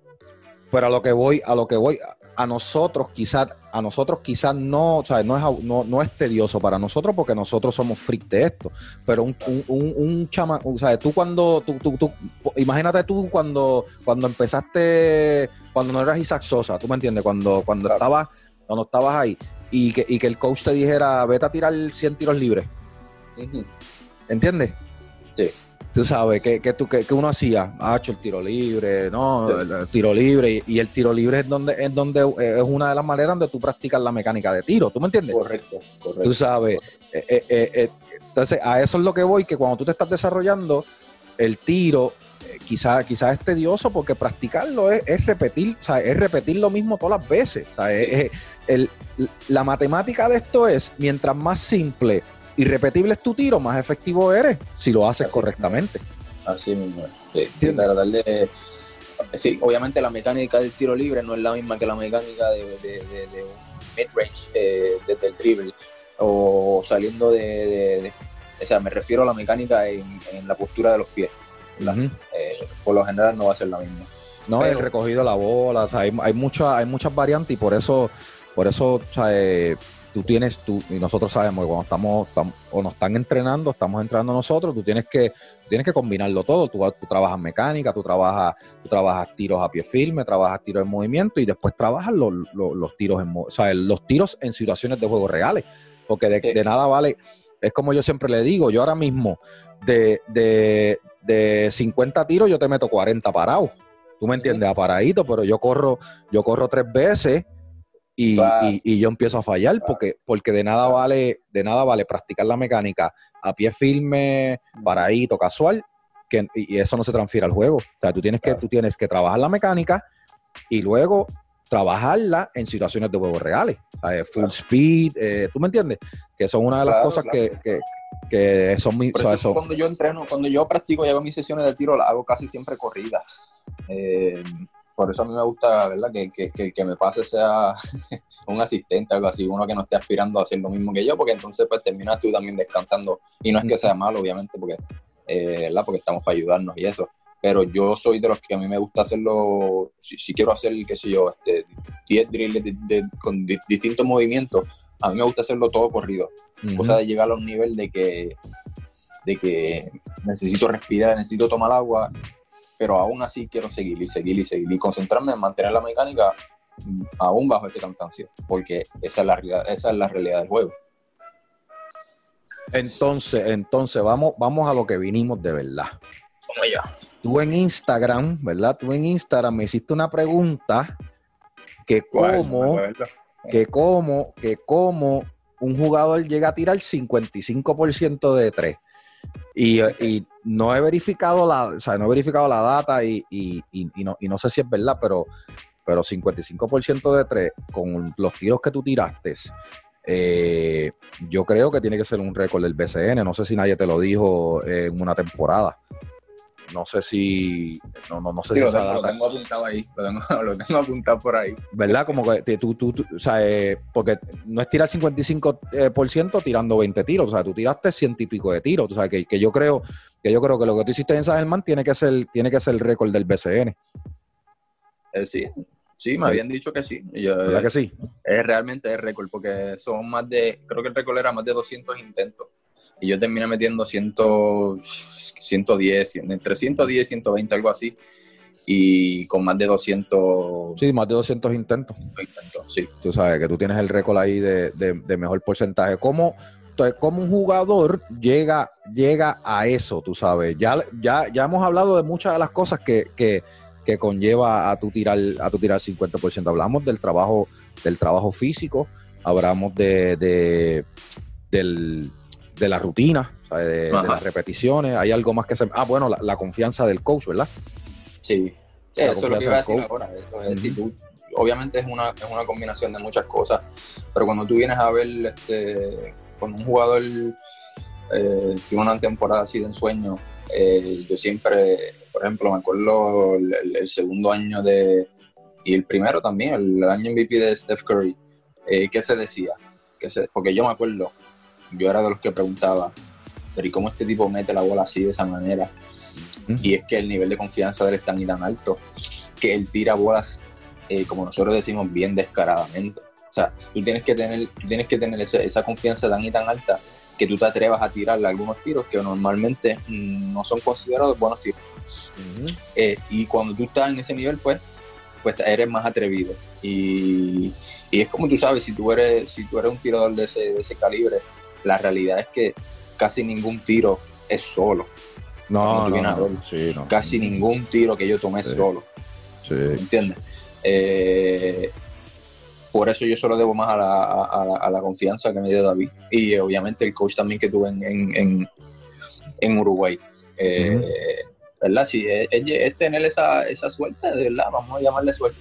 Pero a lo que voy, a lo que voy, a nosotros quizás, a nosotros quizás no, o sea, no es, no, no es tedioso para nosotros porque nosotros somos freak de esto. Pero un, un, un, un chama, o sea, tú cuando, tú, tú, tú- imagínate tú cuando, cuando empezaste, cuando no eras Isaac Sosa, tú me entiendes, cuando, cuando Claro. estabas, cuando estabas ahí y que, y que el coach te dijera, vete a tirar 100 tiros libres. Ujú. ¿Entiendes? Sí. Tú sabes, que, que, tú, que, que uno hacía, ah, hecho el tiro libre, no, el, el tiro libre, y, y el tiro libre es donde, es donde eh, es una de las maneras donde tú practicas la mecánica de tiro, ¿tú me entiendes? Correcto, correcto. Tú sabes, eh, eh, eh, eh, entonces a eso es lo que voy, que cuando tú te estás desarrollando, el tiro quizás quizá es tedioso porque practicarlo es, es repetir, o sea, es repetir lo mismo todas las veces. O sea, es- es- el- la matemática de esto es, mientras más simple y repetible es tu tiro, más efectivo eres si lo haces Así. correctamente. Así mismo. Sí, sí, obviamente la mecánica del tiro libre no es la misma que la mecánica de, de- de- de un mid-range eh, desde el dribble o saliendo de, O sea, me refiero a la mecánica en, en la postura de los pies. Eh, por lo general no va a ser la misma. No, Pero- el recogido de la bola, o sea, hay, hay, mucha- hay muchas variantes y por eso, por eso, o sea, eh, tú tienes, tú, y nosotros sabemos que cuando estamos, tam- o nos están entrenando, estamos entrenando nosotros, tú tienes que, tú tienes que combinarlo todo, tú, tú trabajas mecánica, tú trabajas, tú trabajas tiros a pie firme, trabajas tiros en movimiento y después trabajas los, los- los tiros en, o sea, los tiros en situaciones de juego reales, porque de, Sí. de nada vale, es como yo siempre le digo, yo ahora mismo de, de, de 50 tiros yo te meto 40 parados. Tú me entiendes, a paradito, pero yo corro, yo corro tres veces y, Claro. y- y yo empiezo a fallar porque, porque de nada vale, de nada vale practicar la mecánica a pie firme, paradito, casual, que, y eso no se transfiere al juego. O sea, tú tienes que, Claro. tú tienes que trabajar la mecánica y luego trabajarla en situaciones de juegos reales. O sea, eh, full Claro. speed, eh, ¿tú me entiendes? Que son una de las cosas que, que, que son muy... Por o sea, eso son- cuando yo entreno, cuando yo practico y hago mis sesiones de tiro, las hago casi siempre corridas. Eh, por eso a mí me gusta, ¿verdad? Que, que, que el que me pase sea un asistente, algo así, uno que no esté aspirando a hacer lo mismo que yo, porque entonces pues terminas tú también descansando. Y no es que sea malo, obviamente, porque, eh, ¿verdad? Porque estamos para ayudarnos y eso. Pero yo soy de los que a mí me gusta hacerlo, si, si quiero hacer, qué sé yo, este, 10 drills de- de- con di- distintos movimientos, a mí me gusta hacerlo todo corrido Ujú. cosa de llegar a un nivel de que, de que necesito respirar, necesito tomar agua, pero aún así quiero seguir y seguir y seguir y concentrarme en mantener la mecánica aún bajo ese cansancio, porque esa es la, realidad- esa es la realidad del juego. Entonces, entonces vamos, vamos a lo que vinimos de verdad. Vamos allá. Tú en Instagram, ¿verdad? Tú en Instagram me hiciste una pregunta que cómo, que cómo, que cómo un jugador llega a tirar 55% de tres. Y, no he verificado la, o sea, no he verificado la data y, y- y- no, sé si es verdad, pero, pero 55% de tres con los tiros que tú tiraste, eh, yo creo que tiene que ser un récord del BCN. No sé si nadie te lo dijo eh, en una temporada. No sé si, no, no, no sé si lo, lo tengo apuntado ahí, lo tengo, lo tengo apuntado por ahí. ¿verdad? Como que tú, tú, tú- o sea, eh, porque no es tirar 55% eh, por ciento tirando 20 tiros, o sea, tú tiraste ciento y pico de tiros, o sea, que, que yo creo que yo creo que lo que tú hiciste en San Germán tiene que ser tiene que ser el récord del BCN, Eh, sí, sí, me habían dicho que sí. Yo- ¿verdad que sí? Es realmente el récord, porque son más de, creo que el récord era más de 200 intentos. Y yo terminé metiendo 100, 110, 100, entre 110 y 120, algo así. Y con más de 200 Sí, más de 200 intentos. intentos, sí. Tú sabes que tú tienes el récord ahí de, de- de mejor porcentaje. ¿Cómo, entonces, cómo un jugador llega, llega a eso, tú sabes? Ya, ya, ya hemos hablado de muchas de las cosas que, que, que conlleva a tu tirar, a tu tirar 50%. Hablamos del trabajo, del trabajo físico, hablamos de, de, del- de la rutina, ¿sabes? De, las repeticiones. Hay algo más que se. Ah, bueno, la, la confianza del coach, ¿verdad? Sí. Eso es lo que iba a decir coach. ahora. Eso es, Ujú. si tú- obviamente es una, es una combinación de muchas cosas, pero cuando tú vienes a ver este, cuando un jugador eh, tiene una temporada así de ensueño, eh, yo siempre, por ejemplo, me acuerdo el segundo año de, y el primero también, el, año MVP de Steph Curry, eh, ¿qué se decía? ¿Qué se- porque yo me acuerdo, yo era de los que preguntaba, pero ¿y cómo este tipo mete la bola así de esa manera? Y es que el nivel de confianza de él es tan y tan alto que él tira bolas, eh, como nosotros decimos, bien descaradamente. O sea, tú tienes que tener, tienes que tener esa confianza tan y tan alta que tú te atrevas a tirarle algunos tiros que normalmente no son considerados buenos tiros. Eh, y cuando tú estás en ese nivel, pues, pues eres más atrevido. Y, y es como tú sabes, si tú eres, si tú eres un tirador de ese, de ese calibre, la realidad es que casi ningún tiro es solo. No, no, no, ver, sí, no. Casi ningún tiro que yo tomé Sí. solo. Sí. ¿entiendes? Eh, por eso yo solo debo más a la, a- a la- a la confianza que me dio David. Y eh, obviamente el coach también que tuve en, en, en- en Uruguay. Eh, ¿verdad? Sí, es, tener esa, esa suerte, verdad, vamos a llamarle suerte,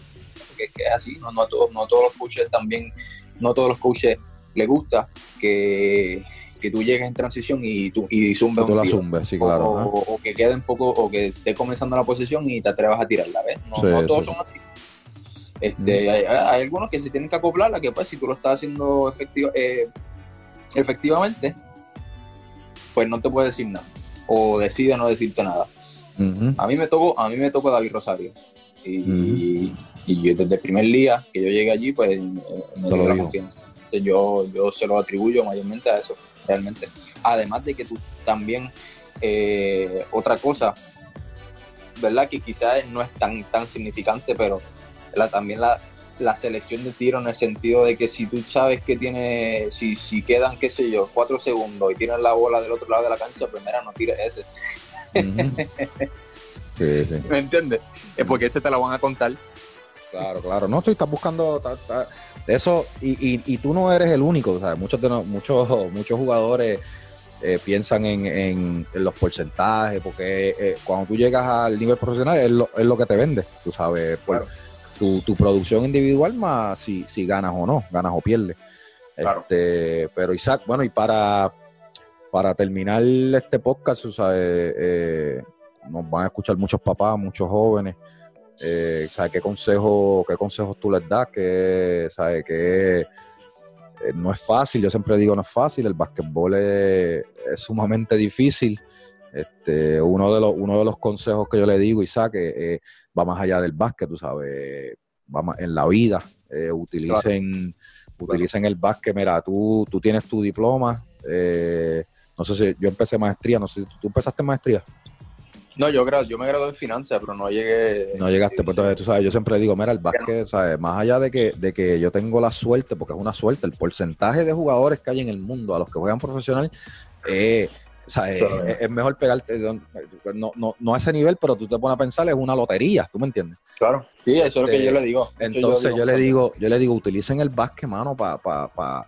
porque es que es así, no, no, a todos, no a todos los coaches también, no todos los coaches les gusta que, que tú llegues en transición y tú y zumbes Tú un la tiro. zumbes, sí, O- claro. o, o que quede un poco, o que esté comenzando la posesión y te atrevas a tirarla, ¿ves? No, Sí, no todos sí. son así. Este, hay, hay algunos que se tienen que acoplar a que pues si tú lo estás haciendo efectiva- eh, efectivamente, pues no te puede decir nada. O decide no decirte nada. A mí me tocó, a mí me tocó David Rosario. Y, y yo desde el primer día que yo llegué allí, pues me, dio la confianza. Entonces, yo, yo se lo atribuyo mayormente a eso, realmente. Además de que tú también, eh, otra cosa, ¿verdad? Que quizás no es tan, tan significante, pero la, también la, la selección de tiro en el sentido de que si tú sabes que tiene, si, si quedan, qué sé yo, cuatro segundos y tienes la bola del otro lado de la cancha, pues mira, no tires ese. Ujú. Sí, sí. ¿Me entiendes? Es porque ese te la van a contar. Claro, claro. No, sí, estás buscando ta- ta- eso y, y, y tú no eres el único. Sea, muchos, de no- muchos, muchos jugadores eh, piensan en, en- en los porcentajes, porque eh, cuando tú llegas al nivel profesional es lo, es lo que te vende, tú sabes, Claro. tu, tu producción individual más si, si ganas o no, ganas o pierdes. Claro. Este, pero Isaac, bueno, y para, para terminar este podcast, eh, eh, nos van a escuchar muchos papás, muchos jóvenes. Eh, ¿sabes qué, consejo, ¿Qué consejos tú les das? Que, ¿sabes? que eh, no es fácil, yo siempre digo no es fácil, el básquetbol es, es sumamente difícil. Este, uno, de los, uno de los consejos que yo le digo, Isaac, eh, va más allá del básquet, tú sabes, va más en la vida. Eh, utilicen, utilicen el básquet. Mira, tú, tú tienes tu diploma. eh, no sé si yo empecé maestría, no sé si tú empezaste maestría. No, yo, yo me gradué en finanzas, pero no llegué. No llegaste, pues entonces tú sabes, yo siempre digo, mira, el básquet, ¿sabes? Más allá de que, de que yo tengo la suerte, porque es una suerte, el porcentaje de jugadores que hay en el mundo a los que juegan profesional, eh, ¿sabes? Sí. es, es mejor pegarte, no, no, no a ese nivel, pero tú te pones a pensar, es una lotería, ¿tú me entiendes? Claro, sí, eso es lo que Este, yo le digo. Entonces yo le digo, yo le digo, utilicen el básquet, mano, para pa, pa,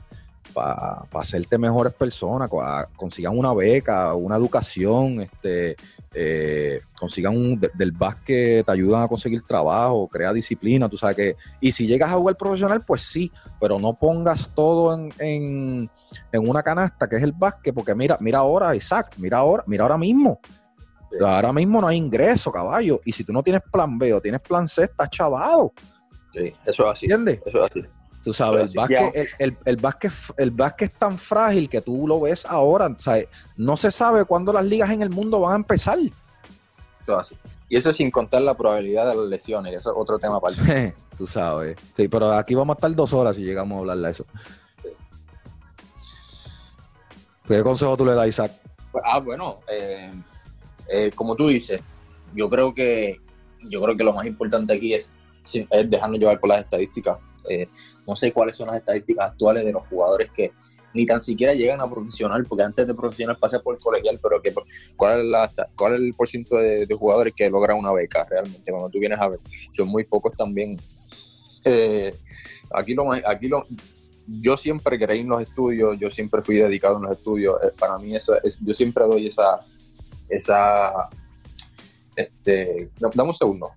pa, pa hacerte mejores personas, consigan una beca, una educación, este, eh, consigan un, de- del básquet, te ayudan a conseguir trabajo, crea disciplina, tú sabes que, y si llegas a jugar profesional, pues sí, pero no pongas todo en, en, en una canasta que es el básquet, porque mira, mira ahora, Isaac, mira ahora, mira ahora mismo. Sí. Ahora mismo no hay ingreso, caballo. Y si tú no tienes plan B o tienes plan C, estás chavado. Sí, eso es así. ¿Entiendes? Eso es así. Tú sabes, el básquet, que- el, el, el básquet, el básquet es tan frágil que tú lo ves ahora. o sea, no se sabe cuándo las ligas en el mundo van a empezar. Así. Y eso sin contar la probabilidad de las lesiones, eso es otro tema aparte. tú sabes. Sí, pero aquí vamos a estar dos horas si llegamos a hablar de eso. ¿Qué consejo tú le das, Isaac? Ah, bueno, eh, eh, como tú dices, yo creo que yo creo que lo más importante aquí es dejarnos llevar por las estadísticas. Eh, no sé cuáles son las estadísticas actuales de los jugadores que ni tan siquiera llegan a profesional, porque antes de profesional pasé por colegial, pero que, ¿cuál, es la, cuál es el porcentaje de, jugadores que logran una beca realmente? Cuando tú vienes a ver, son muy pocos también. Eh, aquí lo aquí lo, yo siempre creí en los estudios, yo siempre fui dedicado en los estudios. Eh, Para mí eso es, yo siempre doy esa, esa, este, da- dame un segundo.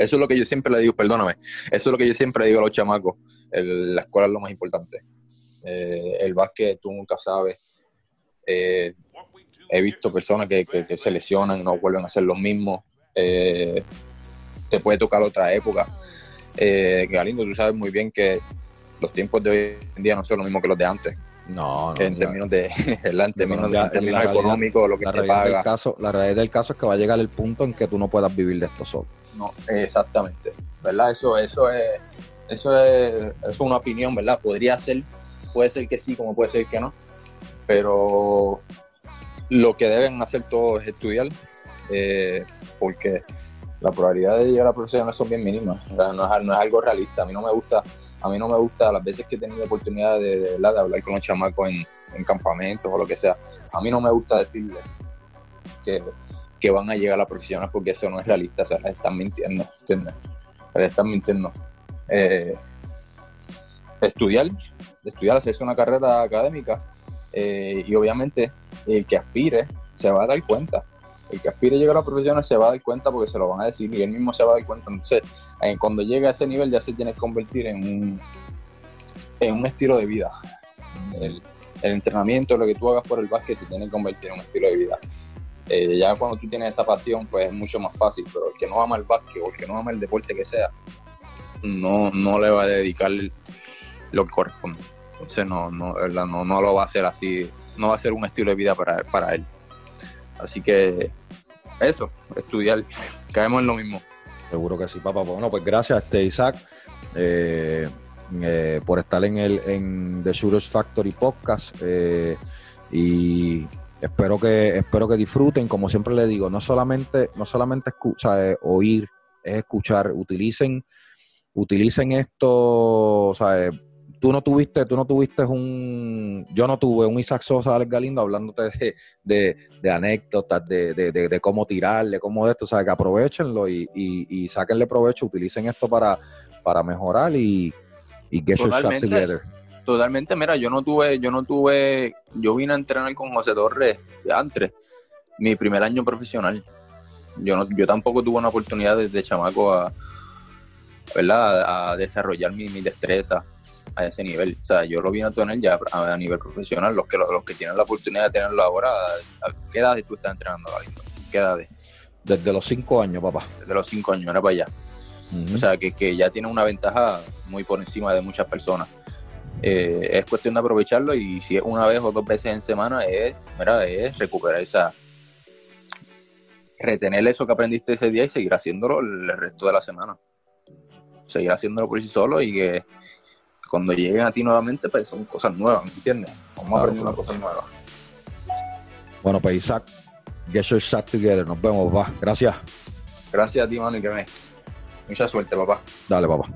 Eso es lo que yo siempre le digo, perdóname, eso es lo que yo siempre digo a los chamacos, la escuela es lo más importante. Eh, el básquet tú nunca sabes. Eh, he visto personas que, que- que se lesionan, no vuelven a ser los mismos. Eh, te puede tocar otra época. Galindo, tú sabes muy bien que los tiempos de hoy en día no son los mismos que los de antes, No, no. en términos de, en términos, ya, en términos la realidad- económicos, lo que la se del paga. caso, la realidad del caso es que va a llegar el punto en que tú no puedas vivir de esto solo. No, exactamente, ¿verdad? Eso, eso es, eso es, eso es una opinión, ¿verdad? Podría ser, puede ser que sí, como puede ser que no, pero lo que deben hacer todos es estudiar, eh, porque la probabilidad de llegar a profesional son bien mínimas, o sea, no, es, no es algo realista. A mí no me gusta, a mí no me gusta las veces que he tenido oportunidad de, hablar con los chamacos en, en campamentos o lo que sea. A mí no me gusta decirles que van a llegar a la profesional porque eso no es realista, o sea, les están mintiendo, ¿entiendes? Les están mintiendo. Eh, estudiar, estudiar, hacerse una carrera académica eh, y obviamente el que aspire se va a dar cuenta. El que aspire a llegar a la profesión se va a dar cuenta porque se lo van a decir y él mismo se va a dar cuenta. Entonces, cuando llega a ese nivel ya se tiene que convertir en un, en un estilo de vida. El, entrenamiento, lo que tú hagas por el básquet se tiene que convertir en un estilo de vida. Eh, ya cuando tú tienes esa pasión, pues es mucho más fácil, pero el que no ama el básquet o el que no ama el deporte que sea, no, no le va a dedicar lo que corresponde. Entonces no, no, no, no lo va a hacer así, no va a ser un estilo de vida para, para él. Así que eso, estudiar, caemos en lo mismo. Seguro que sí, papá. Bueno, pues gracias, este Isaac, eh, eh, por estar en el en The Shooters Factory Podcast. eh, y espero que, espero que disfruten. Como siempre le digo, no solamente, no solamente escucha, oír, es escuchar. Utilicen, utilicen esto, eh, tú no tuviste, tú no tuviste un, yo no tuve un Isaac Sosa Alex Galindo hablándote de, de, de anécdotas, de, de, de, de cómo tirar, de cómo esto, o sea, que aprovechenlo y, y, y sáquenle provecho, utilicen esto para, para mejorar y, y get your shot Totalmente. together. Totalmente, mira, yo no tuve, yo no tuve, yo vine a entrenar con José Torres antes, mi primer año profesional. Yo no, yo tampoco tuve una oportunidad desde chamaco a, ¿verdad? a desarrollar mi, mi destreza a ese nivel. O sea, yo lo vine a tener ya a, nivel profesional. Los que, los que tienen la oportunidad de tenerlo ahora, ¿a qué edad tú estás entrenando, Galindo? ¿Qué edad? Desde los cinco años, papá. Desde los cinco años, era para allá. O sea, que, que ya tiene una ventaja muy por encima de muchas personas. Eh, es cuestión de aprovecharlo y si es una vez o dos veces en semana, es, mira, es recuperar esa. retener eso que aprendiste ese día y seguir haciéndolo el resto de la semana. Seguir haciéndolo por sí solo y que cuando lleguen a ti nuevamente, pues son cosas nuevas, ¿me entiendes? Vamos Claro, aprendiendo claro. cosas nuevas. Bueno, pues Isaac, get your shot together. Nos vemos, papá. Gracias. Gracias a ti, mano, y que me. Mucha suerte, papá. Dale, papá.